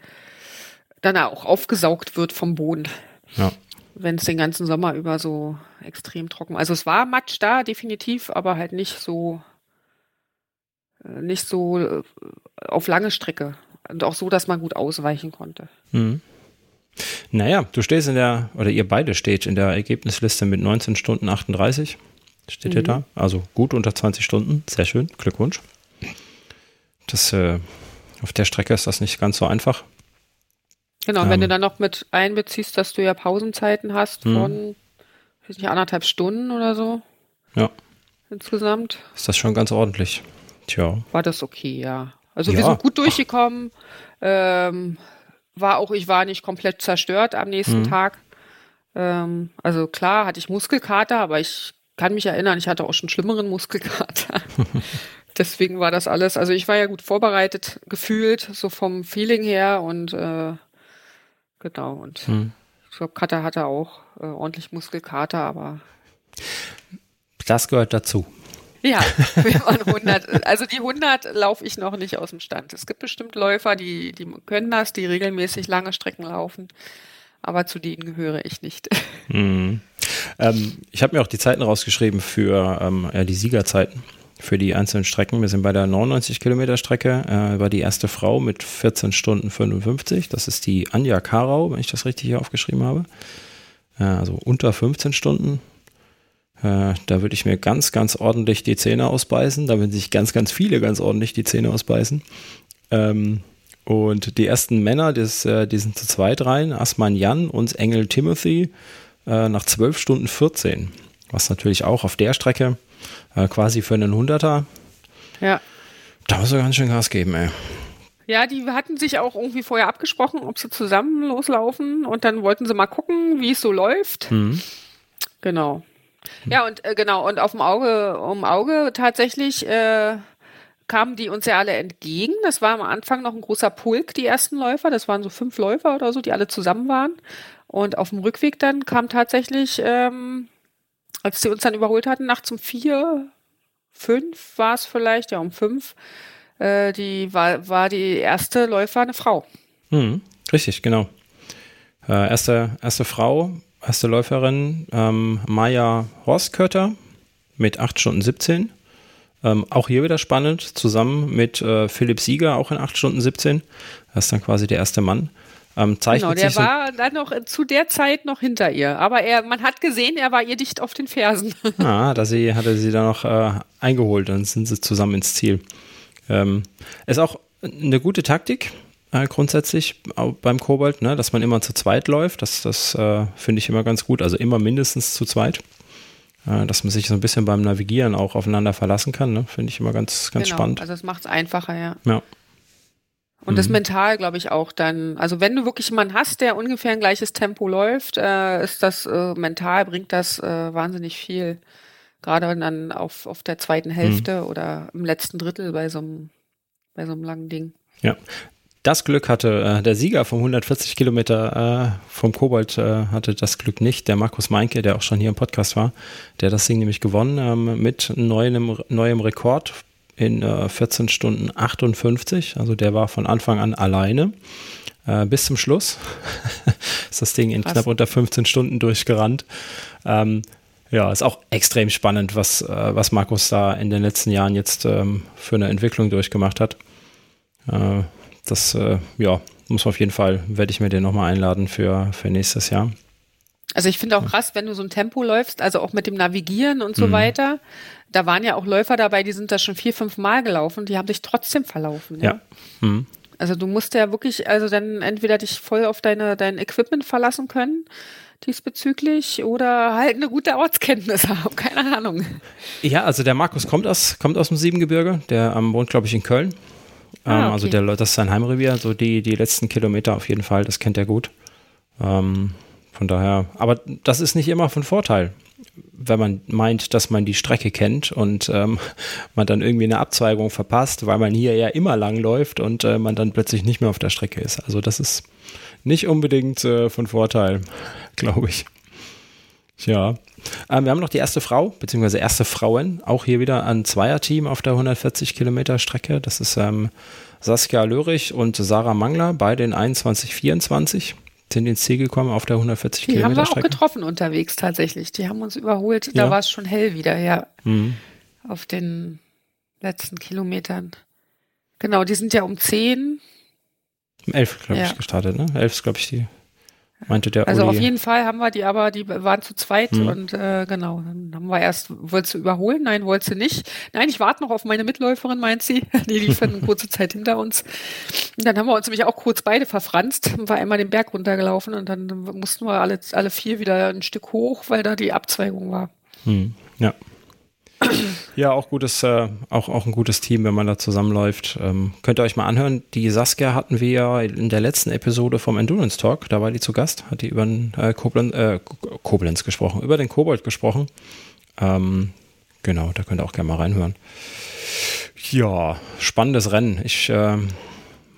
dann auch aufgesaugt wird vom Boden. Ja. Wenn es den ganzen Sommer über so extrem trocken. Also es war Matsch da, definitiv, aber halt nicht so nicht so äh, auf lange Strecke. Und auch so, dass man gut ausweichen konnte. Mhm. Naja, du stehst in der, oder ihr beide steht in der Ergebnisliste mit 19 Stunden 38. Steht mhm. ihr da? Also gut unter 20 Stunden. Sehr schön. Glückwunsch. Das, äh, auf der Strecke ist das nicht ganz so einfach. Genau, ähm, wenn du dann noch mit einbeziehst, dass du ja Pausenzeiten hast mhm. von, weiß nicht, anderthalb Stunden oder so. Ja. Insgesamt. Ist das schon ganz ordentlich. Tja. War das okay, ja. Also ja. wir sind gut durchgekommen. Ähm, war auch, ich war nicht komplett zerstört am nächsten mhm. Tag. Ähm, also klar hatte ich Muskelkater, aber ich kann mich erinnern, ich hatte auch schon schlimmeren Muskelkater. Deswegen war das alles, also ich war ja gut vorbereitet, gefühlt, so vom Feeling her und äh, genau, und mhm. ich glaube, Kater hatte auch äh, ordentlich Muskelkater, aber das gehört dazu. Ja, wir waren 100. Also die 100 laufe ich noch nicht aus dem Stand. Es gibt bestimmt Läufer, die, die können das, die regelmäßig lange Strecken laufen. Aber zu denen gehöre ich nicht. Mhm. Ähm, ich habe mir auch die Zeiten rausgeschrieben für ähm, ja, die Siegerzeiten für die einzelnen Strecken. Wir sind bei der 99 Kilometer Strecke, äh, war die erste Frau mit 14 Stunden 55. Das ist die Anja Karau, wenn ich das richtig hier aufgeschrieben habe. Äh, also unter 15 Stunden äh, da würde ich mir ganz, ganz ordentlich die Zähne ausbeißen. Da würden sich ganz, ganz viele ganz ordentlich die Zähne ausbeißen. Ähm, und die ersten Männer, das, äh, die sind zu zweit rein. Asman Jan und Engel Timothy äh, nach 12 Stunden 14. Was natürlich auch auf der Strecke äh, quasi für einen Hunderter. Ja. Da muss er ganz schön Gas geben, ey. Ja, die hatten sich auch irgendwie vorher abgesprochen, ob sie zusammen loslaufen und dann wollten sie mal gucken, wie es so läuft. Mhm. Genau. Ja, und äh, genau, und auf dem Auge, um Auge tatsächlich äh, kamen die uns ja alle entgegen. Das war am Anfang noch ein großer Pulk, die ersten Läufer. Das waren so fünf Läufer oder so, die alle zusammen waren. Und auf dem Rückweg dann kam tatsächlich, ähm, als sie uns dann überholt hatten, nachts um vier, fünf war es vielleicht, ja, um fünf, äh, die war, war die erste Läufer eine Frau. Hm, richtig, genau. Äh, erste, erste Frau erste Läuferin ähm, Maya Horstkötter mit 8 Stunden 17. Ähm, auch hier wieder spannend, zusammen mit äh, Philipp Sieger, auch in 8 Stunden 17. Das ist dann quasi der erste Mann. Ähm, genau, der war dann noch zu der Zeit noch hinter ihr. Aber er, man hat gesehen, er war ihr dicht auf den Fersen. Ah, da sie, hatte sie dann noch äh, eingeholt, dann sind sie zusammen ins Ziel. Ähm, ist auch eine gute Taktik äh, grundsätzlich beim Kobold, ne, dass man immer zu zweit läuft. Das, das äh, finde ich immer ganz gut. Also immer mindestens zu zweit. Äh, dass man sich so ein bisschen beim Navigieren auch aufeinander verlassen kann. Ne? Finde ich immer ganz, ganz genau, spannend. Also es macht es einfacher, ja. Ja. Und mhm. das mental, glaube ich, auch dann. Also wenn du wirklich jemanden hast, der ungefähr ein gleiches Tempo läuft, äh, ist das äh, mental, bringt das äh, wahnsinnig viel. Gerade dann auf, auf der zweiten Hälfte mhm. oder im letzten Drittel bei so einem, bei so einem langen Ding. Ja, das Glück hatte äh, der Sieger vom 140 Kilometer äh, vom Kobold äh, hatte das Glück nicht. Der Markus Meinke, der auch schon hier im Podcast war, der das Ding nämlich gewonnen ähm, mit neuem, neuem Rekord in äh, 14 Stunden 58. Also der war von Anfang an alleine bis zum Schluss. ist das Ding in Krass. knapp unter 15 Stunden durchgerannt. Ähm, ja, ist auch extrem spannend, was, was Markus da in den letzten Jahren jetzt ähm, für eine Entwicklung durchgemacht hat. Äh, das, äh, ja, muss auf jeden Fall, werde ich mir den nochmal einladen für, für nächstes Jahr. Also ich finde auch krass, wenn du so ein Tempo läufst, also auch mit dem Navigieren und so mhm. weiter. Da waren ja auch Läufer dabei, die sind da schon vier, fünf Mal gelaufen, die haben sich trotzdem verlaufen. Ja. ja. Mhm. Also du musst ja wirklich, also dann entweder dich voll auf deine, dein Equipment verlassen können diesbezüglich oder halt eine gute Ortskenntnis haben, keine Ahnung. Ja, also der Markus kommt aus, kommt aus dem Siebengebirge, der ähm, wohnt, glaube ich, in Köln Ah, ähm, also okay. der, das ist sein Heimrevier, so die, die letzten Kilometer auf jeden Fall, das kennt er gut. Ähm, von daher, aber das ist nicht immer von Vorteil, wenn man meint, dass man die Strecke kennt und ähm, man dann irgendwie eine Abzweigung verpasst, weil man hier ja immer lang läuft und äh, man dann plötzlich nicht mehr auf der Strecke ist. Also das ist nicht unbedingt äh, von Vorteil, glaube ich. Ja. Ähm, wir haben noch die erste Frau, beziehungsweise erste Frauen, auch hier wieder ein Zweierteam auf der 140 Kilometer Strecke. Das ist ähm, Saskia Löhrig und Sarah Mangler, beide in 21,24 sind ins Ziel gekommen auf der 140 die Kilometer Strecke. Die haben wir auch getroffen unterwegs tatsächlich. Die haben uns überholt. Da ja. war es schon hell wieder, ja. Mhm. Auf den letzten Kilometern. Genau, die sind ja um 10. Um 11, glaube ja. ich, gestartet, ne? 11 ist, glaube ich, die meinte der Also Uli. auf jeden Fall haben wir die, aber die waren zu zweit hm. und äh, genau, dann haben wir erst, wolltest du überholen? Nein, wolltest du nicht. Nein, ich warte noch auf meine Mitläuferin, meint sie. Die lief dann eine kurze Zeit hinter uns. Und dann haben wir uns nämlich auch kurz beide verfranst, haben wir einmal den Berg runtergelaufen und dann mussten wir alle, alle vier wieder ein Stück hoch, weil da die Abzweigung war. Hm. Ja. Ja, auch gutes, äh, auch, auch ein gutes Team, wenn man da zusammenläuft. Ähm, könnt ihr euch mal anhören. Die Saskia hatten wir ja in der letzten Episode vom Endurance Talk, da war die zu Gast, hat die über den äh, Koblenz, äh, Koblenz gesprochen, über den Kobold gesprochen. Ähm, genau, da könnt ihr auch gerne mal reinhören. Ja, spannendes Rennen. Ich äh,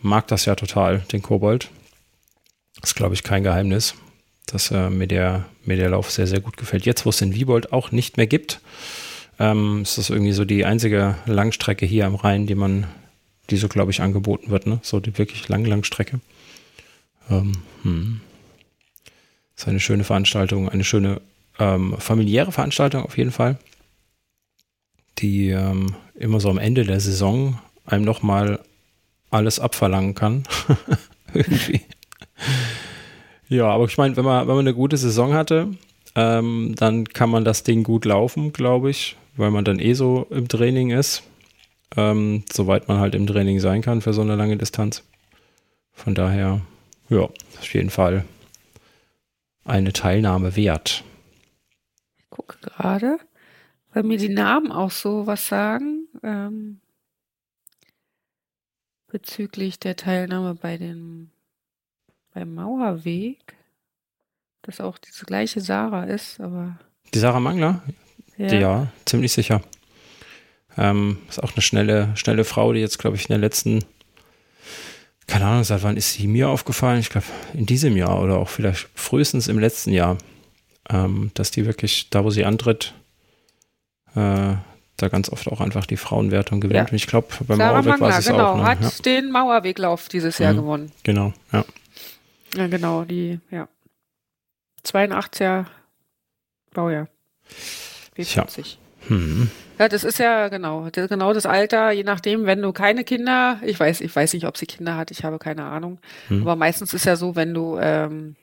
mag das ja total, den Kobold. Ist, glaube ich, kein Geheimnis, dass äh, mir, der, mir der Lauf sehr, sehr gut gefällt. Jetzt, wo es den Wiebold auch nicht mehr gibt, ähm, ist das irgendwie so die einzige Langstrecke hier am Rhein, die man, die so, glaube ich, angeboten wird, ne? So die wirklich lange Langstrecke. Ähm, hm. Ist eine schöne Veranstaltung, eine schöne ähm, familiäre Veranstaltung auf jeden Fall, die ähm, immer so am Ende der Saison einem nochmal alles abverlangen kann. Irgendwie. Ja, aber ich meine, wenn man, wenn man eine gute Saison hatte, ähm, dann kann man das Ding gut laufen, glaube ich weil man dann eh so im Training ist, ähm, soweit man halt im Training sein kann für so eine lange Distanz. Von daher, ja, auf jeden Fall eine Teilnahme wert. Ich gucke gerade, weil mir die Namen auch so was sagen ähm, bezüglich der Teilnahme bei dem beim Mauerweg, dass auch diese gleiche Sarah ist, aber die Sarah Mangler? Ja, ja ziemlich sicher. Ähm, ist auch eine schnelle, schnelle Frau, die jetzt, glaube ich, in der letzten, keine Ahnung, seit wann ist sie mir aufgefallen? Ich glaube, in diesem Jahr oder auch vielleicht frühestens im letzten Jahr, ähm, dass die wirklich, da wo sie antritt, äh, da ganz oft auch einfach die Frauenwertung gewinnt. Ja. Und ich glaube, beim Sarah Mauerweg war es genau, auch. Ne? hat ja. den Mauerweglauf dieses Jahr mhm, gewonnen. Genau, ja. Ja, genau, die, ja. 82er Baujahr. B40. Hm. Ja, das ist ja genau, das, genau das Alter, je nachdem, wenn du keine Kinder, ich weiß, ich weiß nicht, ob sie Kinder hat, ich habe keine Ahnung. Hm. Aber meistens ist ja so, wenn du ähm,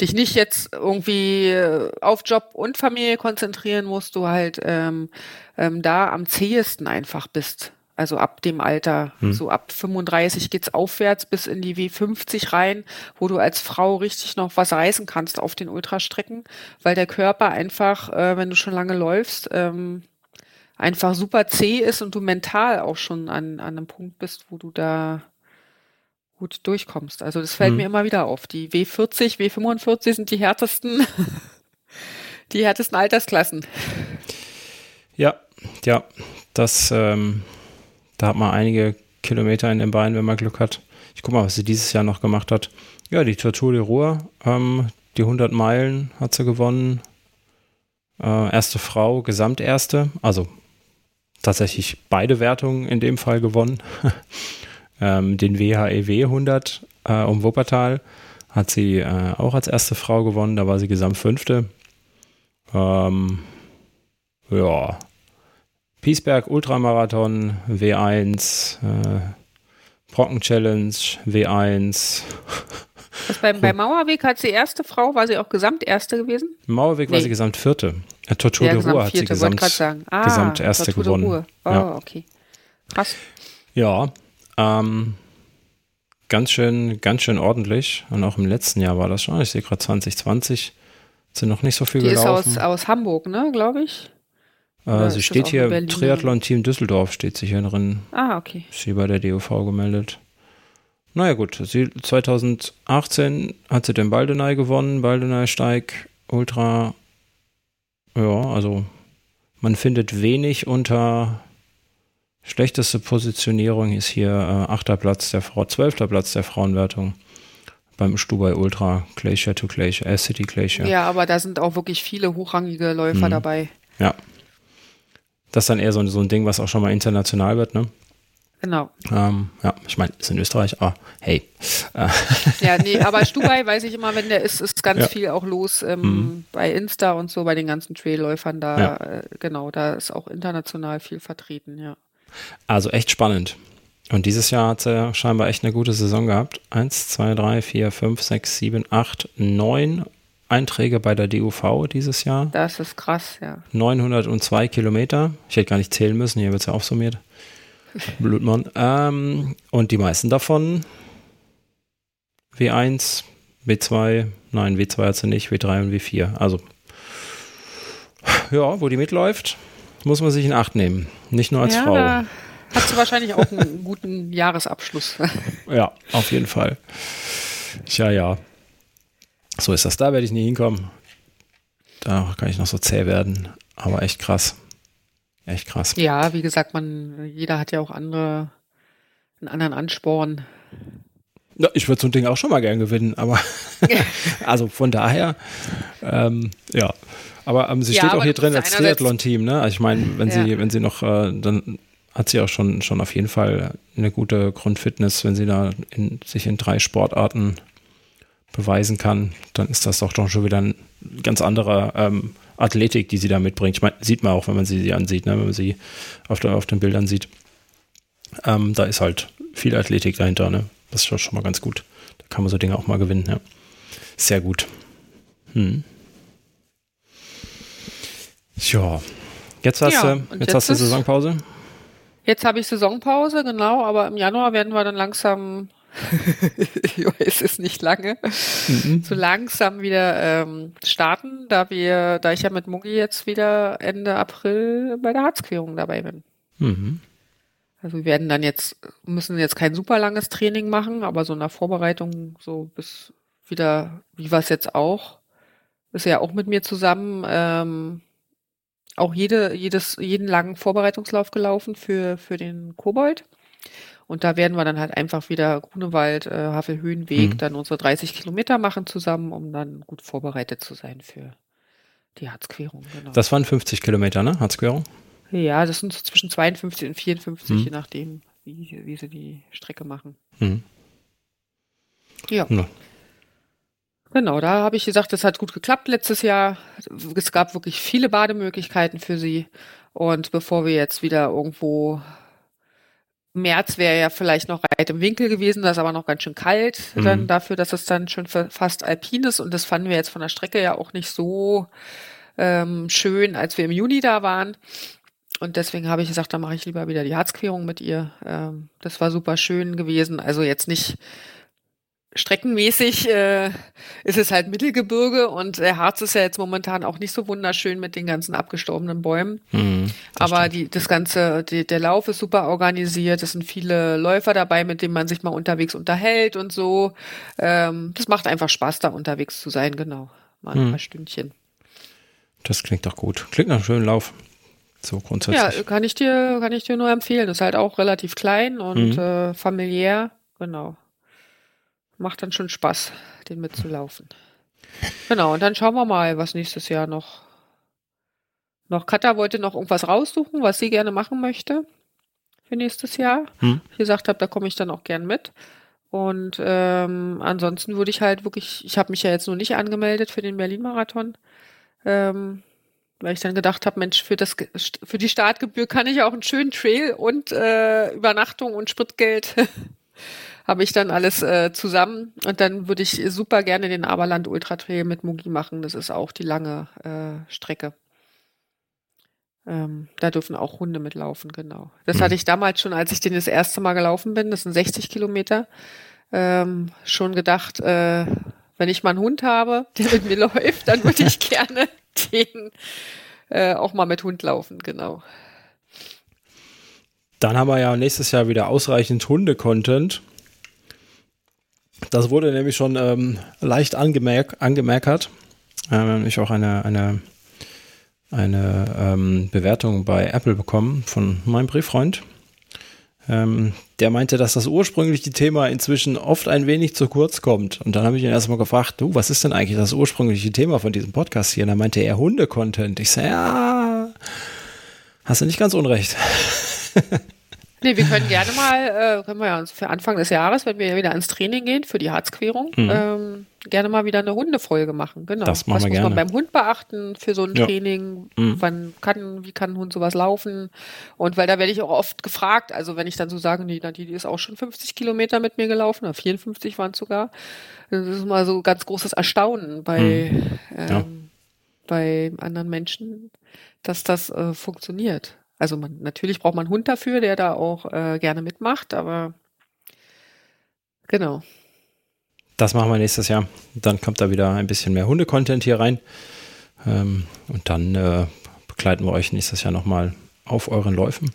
dich nicht jetzt irgendwie äh, auf Job und Familie konzentrieren musst, du halt ähm, ähm, da am zähesten einfach bist. Also ab dem Alter, hm. so ab 35 geht's aufwärts bis in die W50 rein, wo du als Frau richtig noch was reißen kannst auf den Ultrastrecken, weil der Körper einfach, äh, wenn du schon lange läufst, ähm, einfach super zäh ist und du mental auch schon an, an einem Punkt bist, wo du da gut durchkommst. Also das fällt hm. mir immer wieder auf. Die W40, W45 sind die härtesten, die härtesten Altersklassen. Ja, ja, das ähm, da hat man einige Kilometer in den Beinen, wenn man Glück hat. Ich gucke mal, was sie dieses Jahr noch gemacht hat. Ja, die Tour de Ruhr, ähm, die 100 Meilen hat sie gewonnen. Äh, erste Frau, Gesamterste, also tatsächlich beide Wertungen in dem Fall gewonnen. ähm, den WHEW 100 e äh, um Wuppertal hat sie äh, auch als erste Frau gewonnen, da war sie Gesamtfünfte. Ähm, ja, Piesberg Ultramarathon W1, äh, Brocken Challenge W1. Was beim, bei Mauerweg hat sie erste Frau, war sie auch Gesamterste gewesen? Mauerweg nee. war sie Gesamtvierte. Äh, Tortur ja, de Ruhr hat sie Gesamt, ah, Gesamterste gewonnen. Oh, ja. okay. Krass. Ja, ähm, ganz schön, ganz schön ordentlich. Und auch im letzten Jahr war das schon. Ich sehe gerade 2020 sind noch nicht so viel Die gelaufen. Die ist aus, aus Hamburg, ne, glaube ich. Äh, sie steht hier, Triathlon-Team Düsseldorf steht sich hier drin. Ah, okay. Ist sie bei der DOV gemeldet. Naja gut, sie, 2018 hat sie den Baldenei gewonnen, Baldenei-Steig, Ultra. Ja, also man findet wenig unter schlechteste Positionierung ist hier äh, achter Platz der Frau, zwölfter Platz der Frauenwertung beim Stubai Ultra Glacier to Glacier, äh, City Glacier. Ja, aber da sind auch wirklich viele hochrangige Läufer mhm. dabei. Ja, das ist dann eher so, so ein Ding, was auch schon mal international wird, ne? Genau. Ähm, ja, ich meine, ist in Österreich, aber hey. Ja, nee, aber Stubai weiß ich immer, wenn der ist, ist ganz ja. viel auch los ähm, mhm. bei Insta und so, bei den ganzen Trailläufern da, ja. äh, genau, da ist auch international viel vertreten, ja. Also echt spannend. Und dieses Jahr hat sie scheinbar echt eine gute Saison gehabt. Eins, zwei, drei, vier, fünf, sechs, sieben, acht, neun Einträge bei der DUV dieses Jahr. Das ist krass, ja. 902 Kilometer. Ich hätte gar nicht zählen müssen, hier wird es ja aufsummiert. Blutmann. Ähm, und die meisten davon W1, W2, nein, W2 hat sie nicht, W3 und W4. Also, ja, wo die mitläuft, muss man sich in Acht nehmen. Nicht nur als ja, Frau. da Hat sie wahrscheinlich auch einen guten Jahresabschluss. Ja, auf jeden Fall. Ja, ja. So ist das. Da werde ich nie hinkommen. Da kann ich noch so zäh werden. Aber echt krass. Echt krass. ja, wie gesagt, man, jeder hat ja auch andere, einen anderen Ansporn. Ja, ich würde so ein Ding auch schon mal gern gewinnen, aber also von daher, ähm, ja. Aber ähm, sie Ja, steht auch hier drin als Triathlon-Team, ne? Also ich meine, wenn Ja. sie, wenn sie noch, äh, dann hat sie auch schon, schon auf jeden Fall eine gute Grundfitness, wenn sie da in, sich in drei Sportarten beweisen kann, dann ist das doch schon wieder ein ganz anderer ähm, Athletik, die sie da mitbringt. Ich meine, sieht man auch, wenn man sie, sie ansieht, ne? wenn man sie auf, der, auf den Bildern sieht. Ähm, da ist halt viel Athletik dahinter, ne? Das ist schon- mal ganz gut. Da kann man so Dinge auch mal gewinnen, ja. Sehr gut. Hm. Ja. Jetzt hast Ja, du, jetzt, jetzt hast du Saisonpause. Jetzt habe ich Saisonpause, genau, aber im Januar werden wir dann langsam, ich weiß es nicht lange, so langsam wieder ähm, starten, da wir, da ich ja mit Mugi jetzt wieder Ende April bei der Harzquerung dabei bin. Mhm. Also wir werden dann jetzt, müssen jetzt kein super langes Training machen, aber so eine Vorbereitung so bis wieder, wie war es jetzt auch, ist ja auch mit mir zusammen, ähm, auch jede, jedes, jeden langen Vorbereitungslauf gelaufen für, für den Kobold. Und da werden wir dann halt einfach wieder Grunewald, äh, Havelhöhenweg, Mhm. dann unsere 30 Kilometer machen zusammen, um dann gut vorbereitet zu sein für die Harzquerung. Genau. Das waren 50 Kilometer, ne? Harzquerung? Ja, das sind so zwischen 52 und 54, Hm. je nachdem, wie, wie sie die Strecke machen. Mhm. Ja. Ja. Genau, da habe ich gesagt, das hat gut geklappt letztes Jahr. Es gab wirklich viele Bademöglichkeiten für sie. Und bevor wir jetzt wieder irgendwo März wäre ja vielleicht noch weit im Winkel gewesen, das ist aber noch ganz schön kalt, Mhm. dann dafür, dass es dann schon fa- fast alpin ist. Und das fanden wir jetzt von der Strecke ja auch nicht so ähm, schön, als wir im Juni da waren. Und deswegen habe ich gesagt, da mache ich lieber wieder die Harzquerung mit ihr. Ähm, das war super schön gewesen. Also jetzt nicht streckenmäßig äh, ist es halt Mittelgebirge und der Harz ist ja jetzt momentan auch nicht so wunderschön mit den ganzen abgestorbenen Bäumen. Mhm. Aber stimmt. die, das ganze, die, der Lauf ist super organisiert. Es sind viele Läufer dabei, mit denen man sich mal unterwegs unterhält und so. Ähm, das macht einfach Spaß, da unterwegs zu sein, genau. Mal ein Mhm. paar Stündchen. Das klingt doch gut. Klingt nach einem schönen Lauf. So Ja, grundsätzlich. kann ich dir, kann ich dir nur empfehlen. Ist halt auch relativ klein und Mhm. äh, familiär, genau. Macht dann schon Spaß, den mitzulaufen. Genau, und dann schauen wir mal, was nächstes Jahr noch. Noch Katha wollte noch irgendwas raussuchen, was sie gerne machen möchte für nächstes Jahr. Hm. Ich gesagt habe, da komme ich dann auch gern mit. Und ähm, ansonsten würde ich halt wirklich, ich habe mich ja jetzt nur nicht angemeldet für den Berlin-Marathon. Ähm, weil ich dann gedacht habe, Mensch, für das für die Startgebühr kann ich auch einen schönen Trail und äh, Übernachtung und Spritgeld habe ich dann alles äh, zusammen und dann würde ich super gerne den Aberland Ultra Trail mit Mugi machen. Das ist auch die lange äh, Strecke. Ähm, da dürfen auch Hunde mitlaufen, genau. Das Mhm. hatte ich damals schon, als ich den das erste Mal gelaufen bin. Das sind 60 Kilometer. Ähm, schon gedacht, äh, wenn ich mal einen Hund habe, der mit mir läuft, dann würde ich gerne den äh, auch mal mit Hund laufen, genau. Dann haben wir ja nächstes Jahr wieder ausreichend Hunde-Content. Das wurde nämlich schon ähm, leicht angemerk angemerkt. Ähm, ich auch eine, eine, eine ähm, Bewertung bei Apple bekommen von meinem Brieffreund. Ähm, der meinte, dass das ursprüngliche Thema inzwischen oft ein wenig zu kurz kommt. Und dann habe ich ihn erstmal gefragt, du, was ist denn eigentlich das ursprüngliche Thema von diesem Podcast hier? Und dann meinte er Hunde-Content. Ich sage, ja, hast du nicht ganz unrecht. Nee, wir können gerne mal, äh, können wir ja uns für Anfang des Jahres, wenn wir wieder ins Training gehen, für die Harzquerung, Mhm. ähm, gerne mal wieder eine Hundefolge machen. Genau. Das machen Was muss gerne. man beim Hund beachten für so ein Ja. Training? Mhm. Wann kann, wie kann ein Hund sowas laufen? Und weil da werde ich auch oft gefragt, also wenn ich dann so sage, die, die ist auch schon 50 Kilometer mit mir gelaufen, oder 54 waren es sogar. Das ist mal so ganz großes Erstaunen bei, Mhm. Ja. ähm, bei anderen Menschen, dass das äh, funktioniert. Also man, natürlich braucht man einen Hund dafür, der da auch äh, gerne mitmacht, aber genau. Das machen wir nächstes Jahr. Dann kommt da wieder ein bisschen mehr Hunde-Content hier rein. Ähm, und dann äh, begleiten wir euch nächstes Jahr nochmal auf euren Läufen.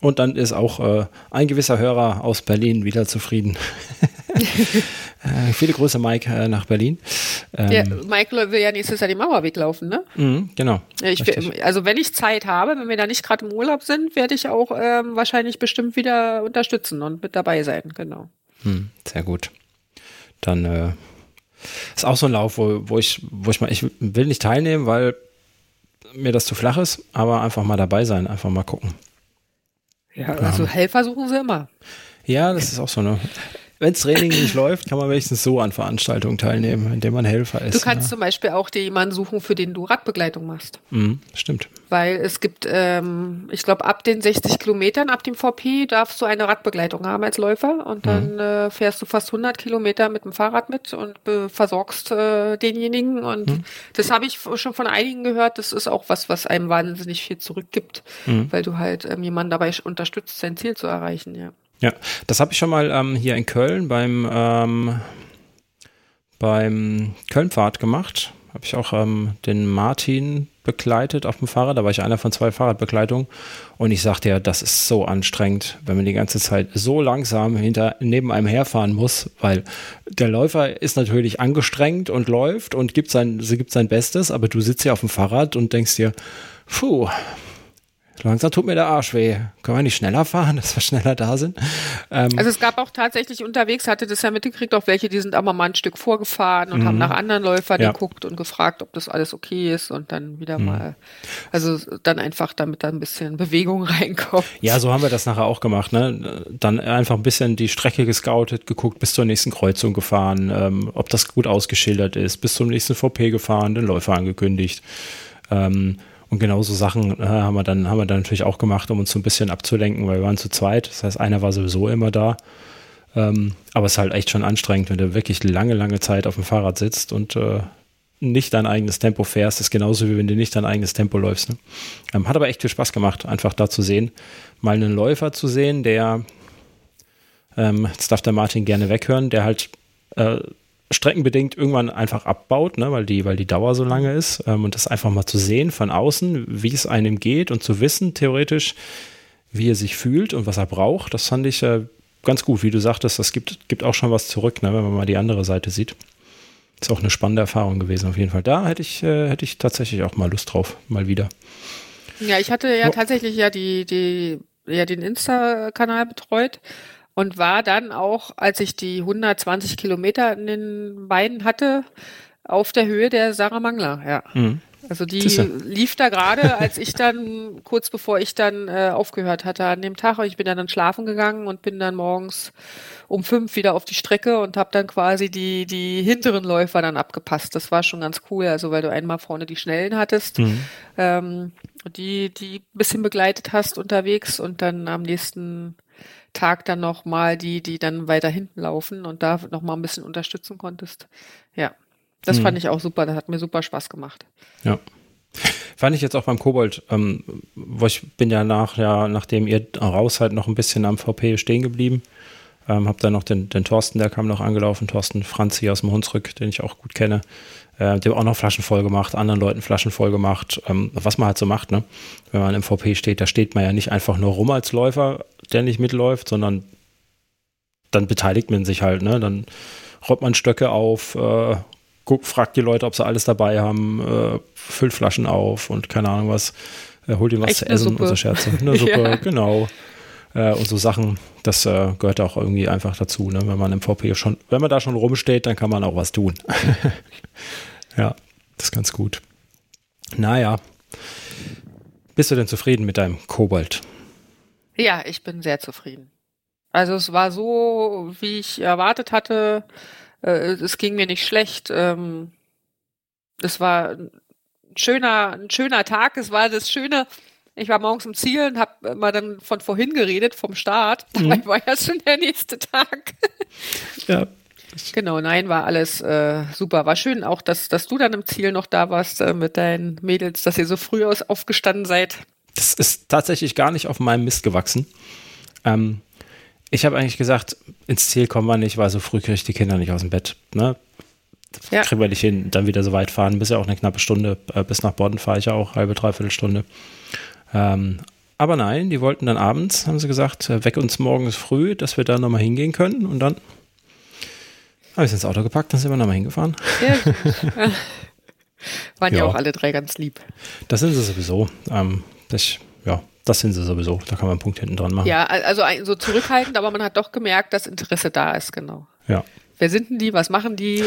Und dann ist auch äh, ein gewisser Hörer aus Berlin wieder zufrieden. äh, viele Grüße, Mike, äh, nach Berlin. Ähm, Der Michael will ja nächstes Jahr den Mauerweg laufen, ne? mh, genau. Ja, Ich, also wenn ich Zeit habe, wenn wir da nicht gerade im Urlaub sind, werde ich auch ähm, wahrscheinlich bestimmt wieder unterstützen und mit dabei sein, genau. Hm, sehr gut. Dann äh, ist auch so ein Lauf, wo, wo ich, wo ich mal, ich will nicht teilnehmen, weil mir das zu flach ist, aber einfach mal dabei sein, einfach mal gucken. Ja, also Helfer suchen sie immer. Ja, das ist auch so eine. Wenns Training nicht läuft, kann man wenigstens so an Veranstaltungen teilnehmen, indem man Helfer ist. Du kannst zum Beispiel auch dir jemanden suchen, für den du Radbegleitung machst. ja. Mhm, stimmt. Weil es gibt, ähm, ich glaube, ab den 60 Kilometern, ab dem VP, darfst du eine Radbegleitung haben als Läufer und dann äh, fährst du fast 100 Kilometer mit dem Fahrrad mit und äh, versorgst äh, denjenigen. Und das habe ich schon von einigen gehört. Das ist auch was, was einem wahnsinnig viel zurückgibt, weil du halt ähm, jemanden dabei unterstützt, sein Ziel zu erreichen. Ja. Ja, das habe ich schon mal ähm, hier in Köln beim, ähm, beim Kölnpfad gemacht. Habe ich auch ähm, den Martin begleitet auf dem Fahrrad. Da war ich einer von zwei Fahrradbegleitungen. Und ich sagte ja, das ist so anstrengend, wenn man die ganze Zeit so langsam hinter, neben einem herfahren muss, weil der Läufer ist natürlich angestrengt und läuft und gibt sein, sie gibt sein Bestes, aber du sitzt ja auf dem Fahrrad und denkst dir, puh, langsam tut mir der Arsch weh. Können wir nicht schneller fahren, dass wir schneller da sind? Ähm, Also es gab auch tatsächlich unterwegs, hatte das ja mitgekriegt, auch welche, die sind auch mal ein Stück vorgefahren und haben nach anderen Läufern Ja. geguckt und gefragt, ob das alles okay ist und dann wieder mal, also dann einfach, damit da ein bisschen Bewegung reinkommt. Ja, so haben wir das nachher auch gemacht. Ne? Dann einfach ein bisschen die Strecke gescoutet, geguckt, bis zur nächsten Kreuzung gefahren, ähm, ob das gut ausgeschildert ist, bis zum nächsten VP gefahren, den Läufer angekündigt. Ähm, und genauso Sachen äh, haben, wir dann, haben wir dann natürlich auch gemacht, um uns so ein bisschen abzulenken, weil wir waren zu zweit. Das heißt, einer war sowieso immer da. Ähm, aber es ist halt echt schon anstrengend, wenn du wirklich lange, lange Zeit auf dem Fahrrad sitzt und äh, nicht dein eigenes Tempo fährst. Das ist genauso wie wenn du nicht dein eigenes Tempo läufst. Ne? Ähm, hat aber echt viel Spaß gemacht, einfach da zu sehen, mal einen Läufer zu sehen, der, ähm, jetzt darf der Martin gerne weghören, der halt äh, streckenbedingt irgendwann einfach abbaut, ne, weil, die, weil die Dauer so lange ist. Ähm, und das einfach mal zu sehen von außen, wie es einem geht und zu wissen, theoretisch, wie er sich fühlt und was er braucht, das fand ich äh, ganz gut. Wie du sagtest, das gibt, gibt auch schon was zurück, ne, wenn man mal die andere Seite sieht. Ist auch eine spannende Erfahrung gewesen, auf jeden Fall. Da hätte ich, äh, hätte ich tatsächlich auch mal Lust drauf, mal wieder. Ja, ich hatte ja Jo. tatsächlich ja die, die, ja den Insta-Kanal betreut und war dann auch, als ich die 120 Kilometer in den Beinen hatte, auf der Höhe der Sarah Mangler, ja. Mhm. Also die lief da gerade, als ich dann, kurz bevor ich dann äh, aufgehört hatte an dem Tag, und ich bin dann, dann schlafen gegangen und bin dann morgens um fünf wieder auf die Strecke und habe dann quasi die, die hinteren Läufer dann abgepasst. Das war schon ganz cool, also weil du einmal vorne die Schnellen hattest, ähm, die, die ein bisschen begleitet hast unterwegs und dann am nächsten Tag dann noch mal die, die dann weiter hinten laufen und da noch mal ein bisschen unterstützen konntest. Ja, das fand ich auch super. Das hat mir super Spaß gemacht. Ja. Fand ich jetzt auch beim Kobold, ähm, wo ich bin ja nach, ja, nachdem ihr raus seid, noch ein bisschen am VP stehen geblieben. Ähm, hab dann noch den, den Thorsten, der kam noch angelaufen, Thorsten Franz hier aus dem Hunsrück, den ich auch gut kenne. Äh, dem auch noch Flaschen voll gemacht, anderen Leuten Flaschen voll gemacht, ähm, was man halt so macht, ne? Wenn man im VP steht, da steht man ja nicht einfach nur rum als Läufer, der nicht mitläuft, sondern dann beteiligt man sich halt, ne? Dann räumt man Stöcke auf, äh, guckt, fragt die Leute, ob sie alles dabei haben, äh, füllt Flaschen auf und keine Ahnung was, äh, holt ihm was Echt zu essen und so Scherze. Eine Suppe, Ja. genau. Äh, und so Sachen, das äh, gehört auch irgendwie einfach dazu, ne? Wenn man im VP schon, wenn man da schon rumsteht, dann kann man auch was tun. ja, das ist ganz gut. Naja. Bist du denn zufrieden mit deinem Kobold? Ja, ich bin sehr zufrieden. Also es war so, wie ich erwartet hatte. äh, es ging mir nicht schlecht. Ähm, es war ein schöner, ein schöner Tag. Es war das Schöne. Ich war morgens im Ziel und habe immer dann von vorhin geredet, vom Start. Mhm. Dabei war ja schon der nächste Tag. Ja. Genau, nein, war alles äh, super. War schön auch, dass, dass du dann im Ziel noch da warst äh, mit deinen Mädels, dass ihr so früh aus aufgestanden seid. Das ist tatsächlich gar nicht auf meinem Mist gewachsen. Ähm, ich habe eigentlich gesagt, ins Ziel kommen wir nicht, weil so früh kriege ich die Kinder nicht aus dem Bett. Ne? Ja. Kriegen wir nicht hin, dann wieder so weit fahren. Bis ja auch eine knappe Stunde. Äh, bis nach Bodden fahre ich ja auch, halbe, dreiviertel Stunde. Ähm, aber nein, die wollten dann abends, haben sie gesagt, äh, weck uns morgens früh, dass wir da nochmal hingehen können. Und dann habe ich es ins Auto gepackt, dann sind wir nochmal hingefahren. Ja, Waren ja. ja. auch alle drei ganz lieb. Das sind sie sowieso. Ähm, das, ja, das sind sie sowieso. Da kann man einen Punkt hinten dran machen. Ja, also so zurückhaltend, aber man hat doch gemerkt, dass Interesse da ist, genau. Ja. Wer sind denn die? Was machen die?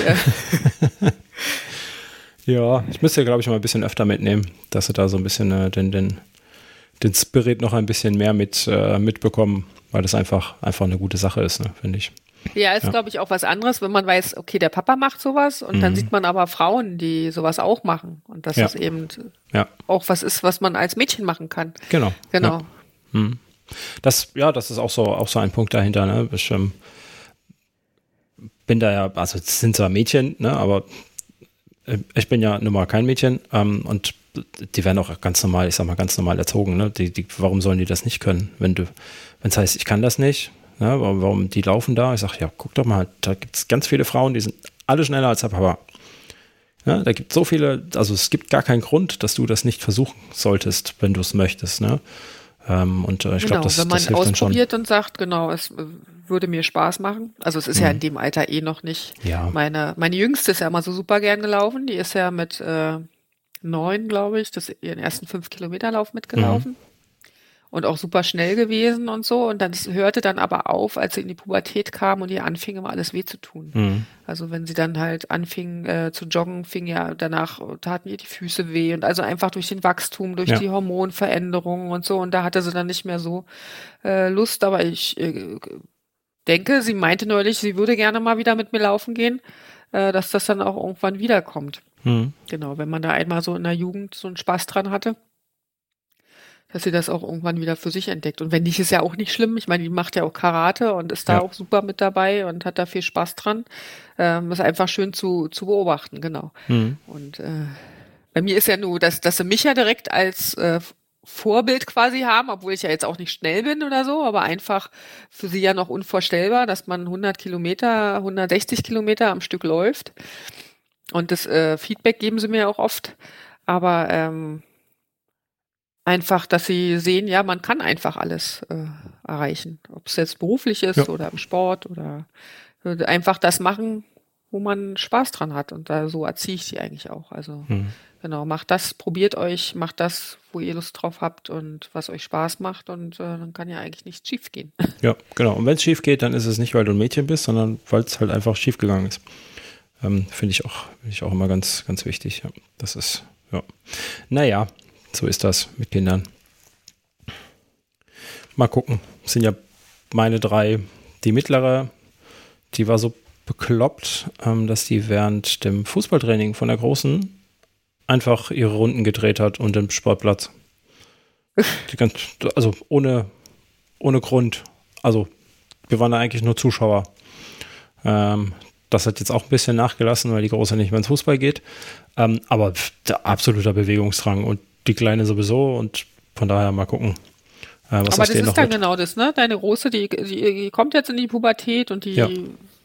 ja, ich müsste, glaube ich, mal ein bisschen öfter mitnehmen, dass sie da so ein bisschen äh, den, den, den Spirit noch ein bisschen mehr mit, äh, mitbekommen, weil das einfach, einfach eine gute Sache ist, ne, finde ich. Ja, ist, ja. glaube ich, auch was anderes, wenn man weiß, okay, der Papa macht sowas und mhm. dann sieht man aber Frauen, die sowas auch machen. Und das ja. ist eben ja. auch was ist, was man als Mädchen machen kann. Genau. Genau. Mhm. Das, ja, das ist auch so, auch so ein Punkt dahinter, ne? Ich ähm, bin da ja, also es sind zwar Mädchen, ne, aber äh, ich bin ja nun mal kein Mädchen ähm, und die werden auch ganz normal, ich sag mal, ganz normal erzogen, ne? Die, die, warum sollen die das nicht können? Wenn du, wenn es heißt, ich kann das nicht, ja, warum die laufen da? Ich sage, ja, guck doch mal, da gibt es ganz viele Frauen, die sind alle schneller als der Papa. Ja, da gibt es so viele, also es gibt gar keinen Grund, dass du das nicht versuchen solltest, wenn du es möchtest. Ne? Ähm, und äh, ich genau, glaube, das, wenn man das hilft ausprobiert und sagt, genau, es würde mir Spaß machen. Also es ist mhm. ja in dem Alter eh noch nicht. Ja. Meine, meine Jüngste ist ja immer so super gern gelaufen. Die ist ja mit äh, neun, glaube ich, das ihren ersten fünf Kilometer Lauf mitgelaufen. Mhm und auch super schnell gewesen und so. Und dann hörte dann aber auf, als sie in die Pubertät kam und ihr anfing immer alles weh zu tun. Mhm. Also wenn sie dann halt anfing äh, zu joggen, fing ja danach taten ihr die Füße weh und also einfach durch den Wachstum, durch ja. die Hormonveränderungen und so. Und da hatte sie dann nicht mehr so äh, Lust. Aber ich äh, denke, sie meinte neulich, sie würde gerne mal wieder mit mir laufen gehen, äh, dass das dann auch irgendwann wiederkommt. Mhm. Genau, wenn man da einmal so in der Jugend so einen Spaß dran hatte dass sie das auch irgendwann wieder für sich entdeckt. Und wenn nicht, ist ja auch nicht schlimm. Ich meine, die macht ja auch Karate und ist da ja. auch super mit dabei und hat da viel Spaß dran. Ähm, ist einfach schön zu, zu beobachten, genau. Mhm. Und äh, bei mir ist ja nur, dass, dass sie mich ja direkt als äh, Vorbild quasi haben, obwohl ich ja jetzt auch nicht schnell bin oder so, aber einfach für sie ja noch unvorstellbar, dass man 100 Kilometer, 160 Kilometer am Stück läuft. Und das äh, Feedback geben sie mir auch oft. Aber ähm, einfach, dass sie sehen, ja, man kann einfach alles äh, erreichen. Ob es jetzt beruflich ist ja. oder im Sport oder äh, einfach das machen, wo man Spaß dran hat. Und da so erziehe ich sie eigentlich auch. Also mhm. genau, macht das, probiert euch, macht das, wo ihr Lust drauf habt und was euch Spaß macht und äh, dann kann ja eigentlich nichts schief gehen. Ja, genau. Und wenn es schief geht, dann ist es nicht, weil du ein Mädchen bist, sondern weil es halt einfach schief gegangen ist. Ähm, Finde ich auch, finde ich auch immer ganz, ganz wichtig. Ja. Das ist, ja. Naja, so ist das mit Kindern. Mal gucken. Das sind ja meine drei. Die mittlere, die war so bekloppt, ähm, dass die während dem Fußballtraining von der Großen einfach ihre Runden gedreht hat und den Sportplatz. Ganz, also ohne, ohne Grund. Also wir waren da eigentlich nur Zuschauer. Ähm, das hat jetzt auch ein bisschen nachgelassen, weil die Große nicht mehr ins Fußball geht. Ähm, aber der absoluter Bewegungsdrang und die Kleine sowieso und von daher mal gucken. Äh, Aber das ist dann mit. genau das, ne? Deine Große, die, die, die, kommt jetzt in die Pubertät und die, ja.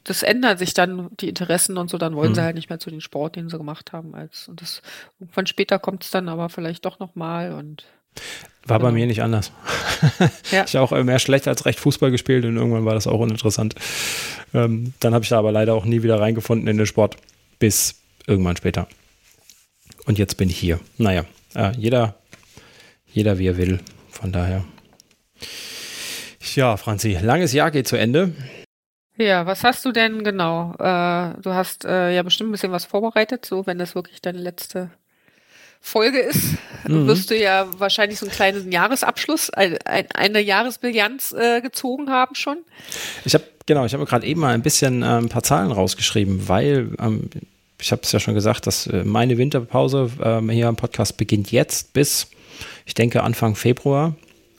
das ändert sich dann, die Interessen und so, dann wollen mhm. sie halt nicht mehr zu den Sport, den sie gemacht haben. Als, und das, irgendwann später kommt es dann aber vielleicht doch nochmal und. War genau. bei mir nicht anders. ja. Ich habe auch mehr schlecht als recht Fußball gespielt und irgendwann war das auch uninteressant. Ähm, dann habe ich da aber leider auch nie wieder reingefunden in den Sport, bis irgendwann später. Und jetzt bin ich hier. Naja, äh, jeder, jeder wie er will. Von daher. Ja, Franzi, langes Jahr geht zu Ende. Ja, was hast du denn genau? Äh, du hast äh, ja bestimmt ein bisschen was vorbereitet, so wenn das wirklich deine letzte Folge ist, mhm. wirst du ja wahrscheinlich so einen kleinen Jahresabschluss, ein, ein, eine Jahresbilanz äh, gezogen haben schon. Ich habe genau, ich habe gerade eben mal ein bisschen äh, ein paar Zahlen rausgeschrieben, weil ähm, ich habe es ja schon gesagt, dass äh, meine Winterpause ähm, hier am Podcast beginnt jetzt bis, ich denke, Anfang Februar.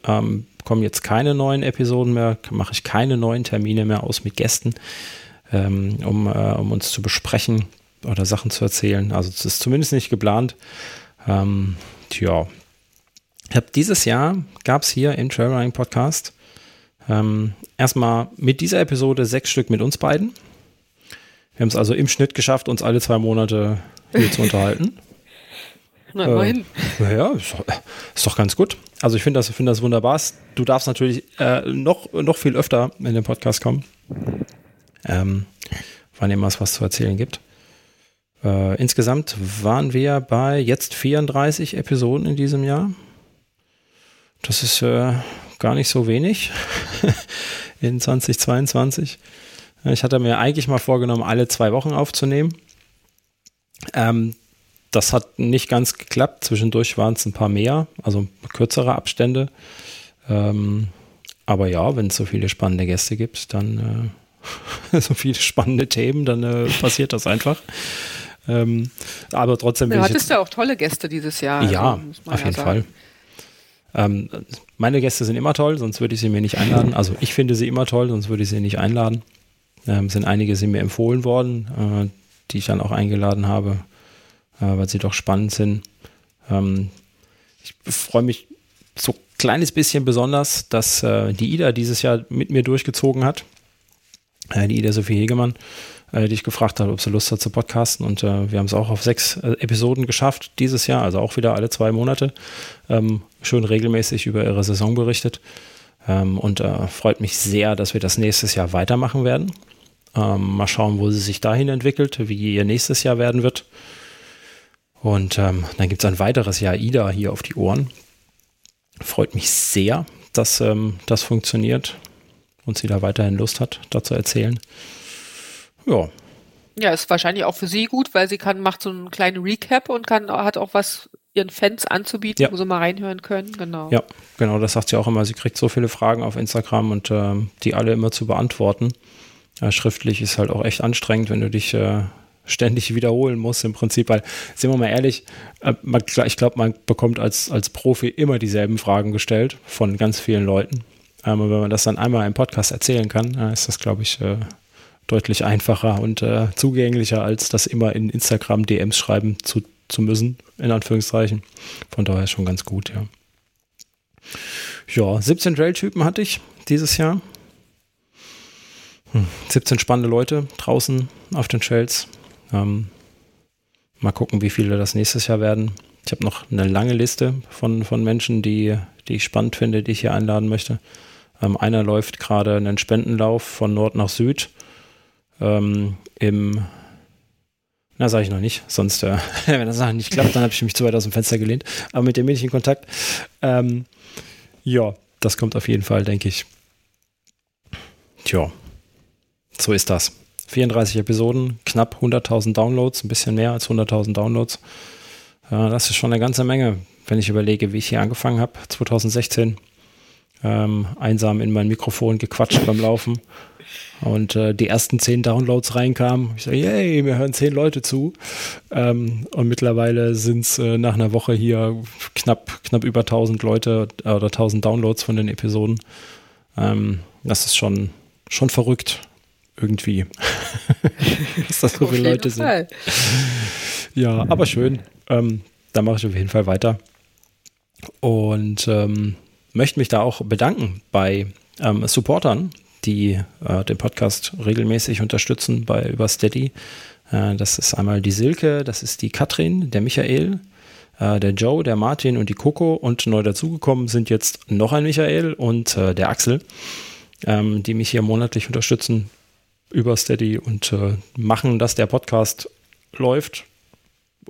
Ähm, kommen jetzt keine neuen Episoden mehr, mache ich keine neuen Termine mehr aus mit Gästen, ähm, um, äh, um uns zu besprechen oder Sachen zu erzählen. Also es ist zumindest nicht geplant. Ähm, tja, ich habe dieses Jahr gab es hier im Trailrunning Podcast ähm, erstmal mit dieser Episode sechs Stück mit uns beiden. Wir haben es also im Schnitt geschafft, uns alle zwei Monate hier zu unterhalten. Na, immerhin. Äh, ja, ist, ist, doch ganz gut. Also ich finde das, find das wunderbar. Du darfst natürlich äh, noch, noch viel öfter in den Podcast kommen. Ähm, wann immer es was zu erzählen gibt. Äh, insgesamt waren wir bei jetzt 34 Episoden in diesem Jahr. Das ist äh, gar nicht so wenig in 2022. Ich hatte mir eigentlich mal vorgenommen, alle zwei Wochen aufzunehmen. Ähm, das hat nicht ganz geklappt. Zwischendurch waren es ein paar mehr, also kürzere Abstände. Ähm, aber ja, wenn es so viele spannende Gäste gibt, dann äh, so viele spannende Themen, dann äh, passiert das einfach. Ähm, aber trotzdem. Du hattest ja auch tolle Gäste dieses Jahr. Ja, also, auf ja jeden sagen. Fall. Ähm, meine Gäste sind immer toll, sonst würde ich sie mir nicht einladen. Also ich finde sie immer toll, sonst würde ich sie nicht einladen. Ähm, sind einige sind mir empfohlen worden, äh, die ich dann auch eingeladen habe, äh, weil sie doch spannend sind. Ähm, ich freue mich so ein kleines bisschen besonders, dass äh, die Ida dieses Jahr mit mir durchgezogen hat. Äh, die Ida Sophie Hegemann äh, die ich gefragt habe, ob sie Lust hat zu podcasten. Und äh, wir haben es auch auf sechs äh, Episoden geschafft dieses Jahr, also auch wieder alle zwei Monate. Ähm, schön regelmäßig über ihre Saison berichtet. Ähm, und äh, freut mich sehr, dass wir das nächstes Jahr weitermachen werden. Ähm, mal schauen, wo sie sich dahin entwickelt, wie ihr nächstes Jahr werden wird. Und ähm, dann gibt es ein weiteres Jahr Ida hier auf die Ohren. Freut mich sehr, dass ähm, das funktioniert und sie da weiterhin Lust hat, da zu erzählen. Ja. Ja, ist wahrscheinlich auch für sie gut, weil sie kann, macht so einen kleinen Recap und kann, hat auch was ihren Fans anzubieten, ja. wo sie mal reinhören können, genau. Ja, genau, das sagt sie auch immer. Sie kriegt so viele Fragen auf Instagram und äh, die alle immer zu beantworten. Ja, schriftlich ist halt auch echt anstrengend, wenn du dich äh, ständig wiederholen musst im Prinzip, weil, sind wir mal ehrlich, äh, man, ich glaube, man bekommt als, als Profi immer dieselben Fragen gestellt von ganz vielen Leuten. Ähm, und wenn man das dann einmal im Podcast erzählen kann, ist das, glaube ich, äh, deutlich einfacher und äh, zugänglicher, als das immer in Instagram DMs schreiben zu, zu müssen, in Anführungszeichen. Von daher schon ganz gut, ja. Ja, 17 Trail-Typen hatte ich dieses Jahr. Hm, 17 spannende Leute draußen auf den Trails. Ähm, mal gucken, wie viele das nächstes Jahr werden. Ich habe noch eine lange Liste von, von Menschen, die, die ich spannend finde, die ich hier einladen möchte. Ähm, einer läuft gerade einen Spendenlauf von Nord nach Süd ähm, im na, sage ich noch nicht, sonst, äh, wenn das nicht klappt, dann habe ich mich zu weit aus dem Fenster gelehnt. Aber mit dem bin ich in Kontakt. Ähm, ja, das kommt auf jeden Fall, denke ich. Tja, so ist das. 34 Episoden, knapp 100.000 Downloads, ein bisschen mehr als 100.000 Downloads. Äh, das ist schon eine ganze Menge, wenn ich überlege, wie ich hier angefangen habe, 2016. Ähm, einsam in mein Mikrofon gequatscht beim Laufen und äh, die ersten zehn Downloads reinkamen. Ich sage, yay, mir hören zehn Leute zu. Ähm, und mittlerweile sind es äh, nach einer Woche hier knapp, knapp über 1000 Leute äh, oder 1000 Downloads von den Episoden. Ähm, das ist schon, schon verrückt irgendwie, dass das so viele Leute sind. Ja, aber schön. Ähm, da mache ich auf jeden Fall weiter. Und ähm, möchte mich da auch bedanken bei ähm, Supportern, die äh, den Podcast regelmäßig unterstützen bei über Steady. Äh, das ist einmal die Silke, das ist die Katrin, der Michael, äh, der Joe, der Martin und die Coco und neu dazugekommen sind jetzt noch ein Michael und äh, der Axel, ähm, die mich hier monatlich unterstützen über Steady und äh, machen, dass der Podcast läuft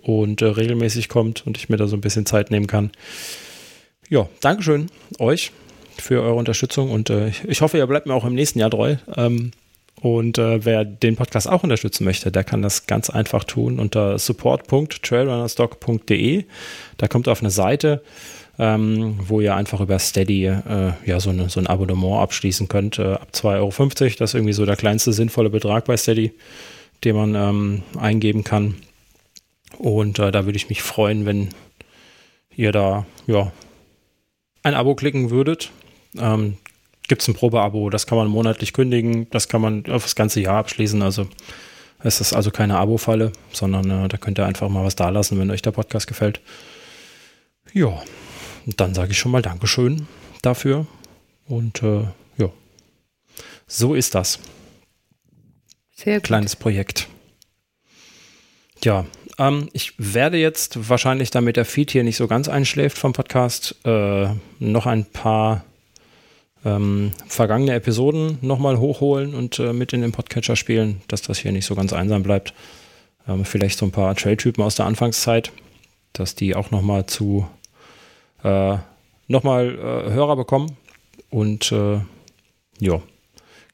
und äh, regelmäßig kommt und ich mir da so ein bisschen Zeit nehmen kann. Ja, Dankeschön euch für eure Unterstützung und äh, ich hoffe, ihr bleibt mir auch im nächsten Jahr treu. Ähm, und äh, wer den Podcast auch unterstützen möchte, der kann das ganz einfach tun unter support.trailrunnerstock.de. Da kommt auf eine Seite, ähm, wo ihr einfach über Steady äh, ja so, eine, so ein Abonnement abschließen könnt. Äh, ab 2,50 Euro. Das ist irgendwie so der kleinste sinnvolle Betrag bei Steady, den man ähm, eingeben kann. Und äh, da würde ich mich freuen, wenn ihr da ja ein Abo klicken würdet. Ähm, Gibt es ein Probeabo, das kann man monatlich kündigen, das kann man auf das ganze Jahr abschließen. Also es ist also keine Abo-Falle, sondern äh, da könnt ihr einfach mal was dalassen, wenn euch der Podcast gefällt. Ja, dann sage ich schon mal Dankeschön dafür. Und äh, ja, so ist das. Sehr gut. Kleines Projekt. Ja, ähm, ich werde jetzt wahrscheinlich, damit der Feed hier nicht so ganz einschläft vom Podcast, äh, noch ein paar ähm, vergangene Episoden nochmal hochholen und äh, mit in den Podcatcher spielen, dass das hier nicht so ganz einsam bleibt. Ähm, vielleicht so ein paar Trail-Typen aus der Anfangszeit, dass die auch nochmal zu äh, nochmal äh, Hörer bekommen. Und äh, ja,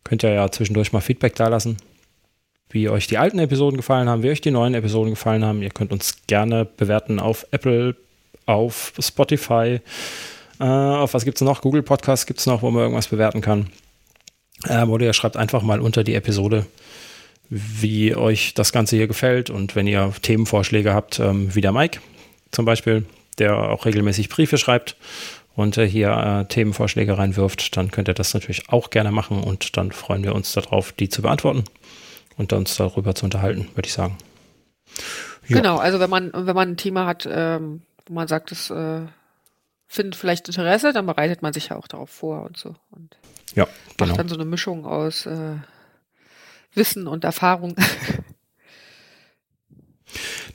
könnt ihr ja zwischendurch mal Feedback da lassen, wie euch die alten Episoden gefallen haben, wie euch die neuen Episoden gefallen haben. Ihr könnt uns gerne bewerten auf Apple, auf Spotify, äh, auf was gibt es noch? Google Podcast gibt es noch, wo man irgendwas bewerten kann. Äh, oder ihr schreibt einfach mal unter die Episode, wie euch das Ganze hier gefällt und wenn ihr Themenvorschläge habt, ähm, wie der Mike zum Beispiel, der auch regelmäßig Briefe schreibt und äh, hier äh, Themenvorschläge reinwirft, dann könnt ihr das natürlich auch gerne machen und dann freuen wir uns darauf, die zu beantworten und uns darüber zu unterhalten, würde ich sagen. Ja. Genau, also wenn man, wenn man ein Thema hat, ähm, wo man sagt, es äh, findet vielleicht Interesse, dann bereitet man sich ja auch darauf vor und so. Und ja, genau. macht dann so eine Mischung aus äh, Wissen und Erfahrung.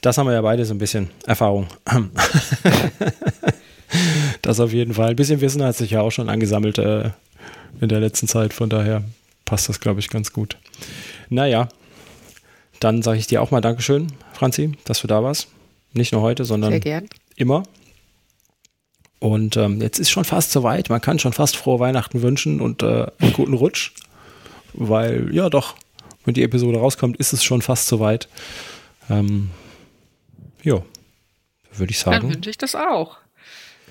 Das haben wir ja beide so ein bisschen Erfahrung. das auf jeden Fall. Ein bisschen Wissen hat sich ja auch schon angesammelt äh, in der letzten Zeit. Von daher passt das, glaube ich, ganz gut. Naja, dann sage ich dir auch mal Dankeschön, Franzi, dass du da warst. Nicht nur heute, sondern immer. Und ähm, jetzt ist schon fast soweit. Man kann schon fast frohe Weihnachten wünschen und äh, einen guten Rutsch. Weil, ja doch, wenn die Episode rauskommt, ist es schon fast soweit. Ähm, ja, würde ich sagen. Dann wünsche ich das auch.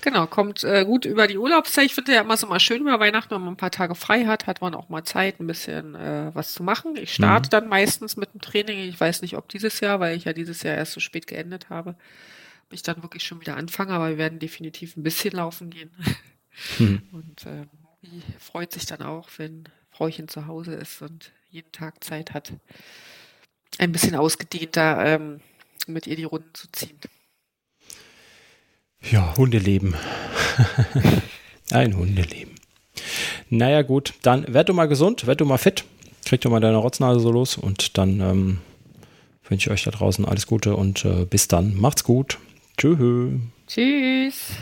Genau, kommt äh, gut über die Urlaubszeit. Ich finde ja immer so mal schön über Weihnachten, wenn man ein paar Tage frei hat, hat man auch mal Zeit, ein bisschen äh, was zu machen. Ich starte mhm. dann meistens mit dem Training. Ich weiß nicht, ob dieses Jahr, weil ich ja dieses Jahr erst so spät geendet habe ich dann wirklich schon wieder anfange, aber wir werden definitiv ein bisschen laufen gehen. Mhm. Und ähm, freut sich dann auch, wenn Frauchen zu Hause ist und jeden Tag Zeit hat, ein bisschen ausgedehnter ähm, mit ihr die Runden zu ziehen. Ja, Hundeleben. ein Hundeleben. Naja, gut, dann werd du mal gesund, werd du mal fit, krieg du mal deine Rotznase so los und dann ähm, wünsche ich euch da draußen alles Gute und äh, bis dann. Macht's gut. Tschüss. Tschüss.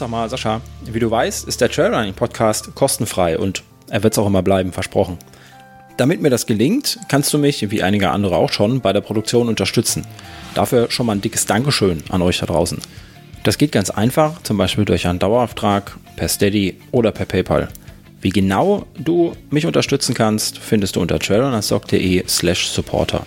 Sag mal, Sascha, wie du weißt, ist der Trailrunning Podcast kostenfrei und er wird es auch immer bleiben, versprochen. Damit mir das gelingt, kannst du mich, wie einige andere auch schon, bei der Produktion unterstützen. Dafür schon mal ein dickes Dankeschön an euch da draußen. Das geht ganz einfach, zum Beispiel durch einen Dauerauftrag, per Steady oder per PayPal. Wie genau du mich unterstützen kannst, findest du unter trailrunnerstock.de slash supporter.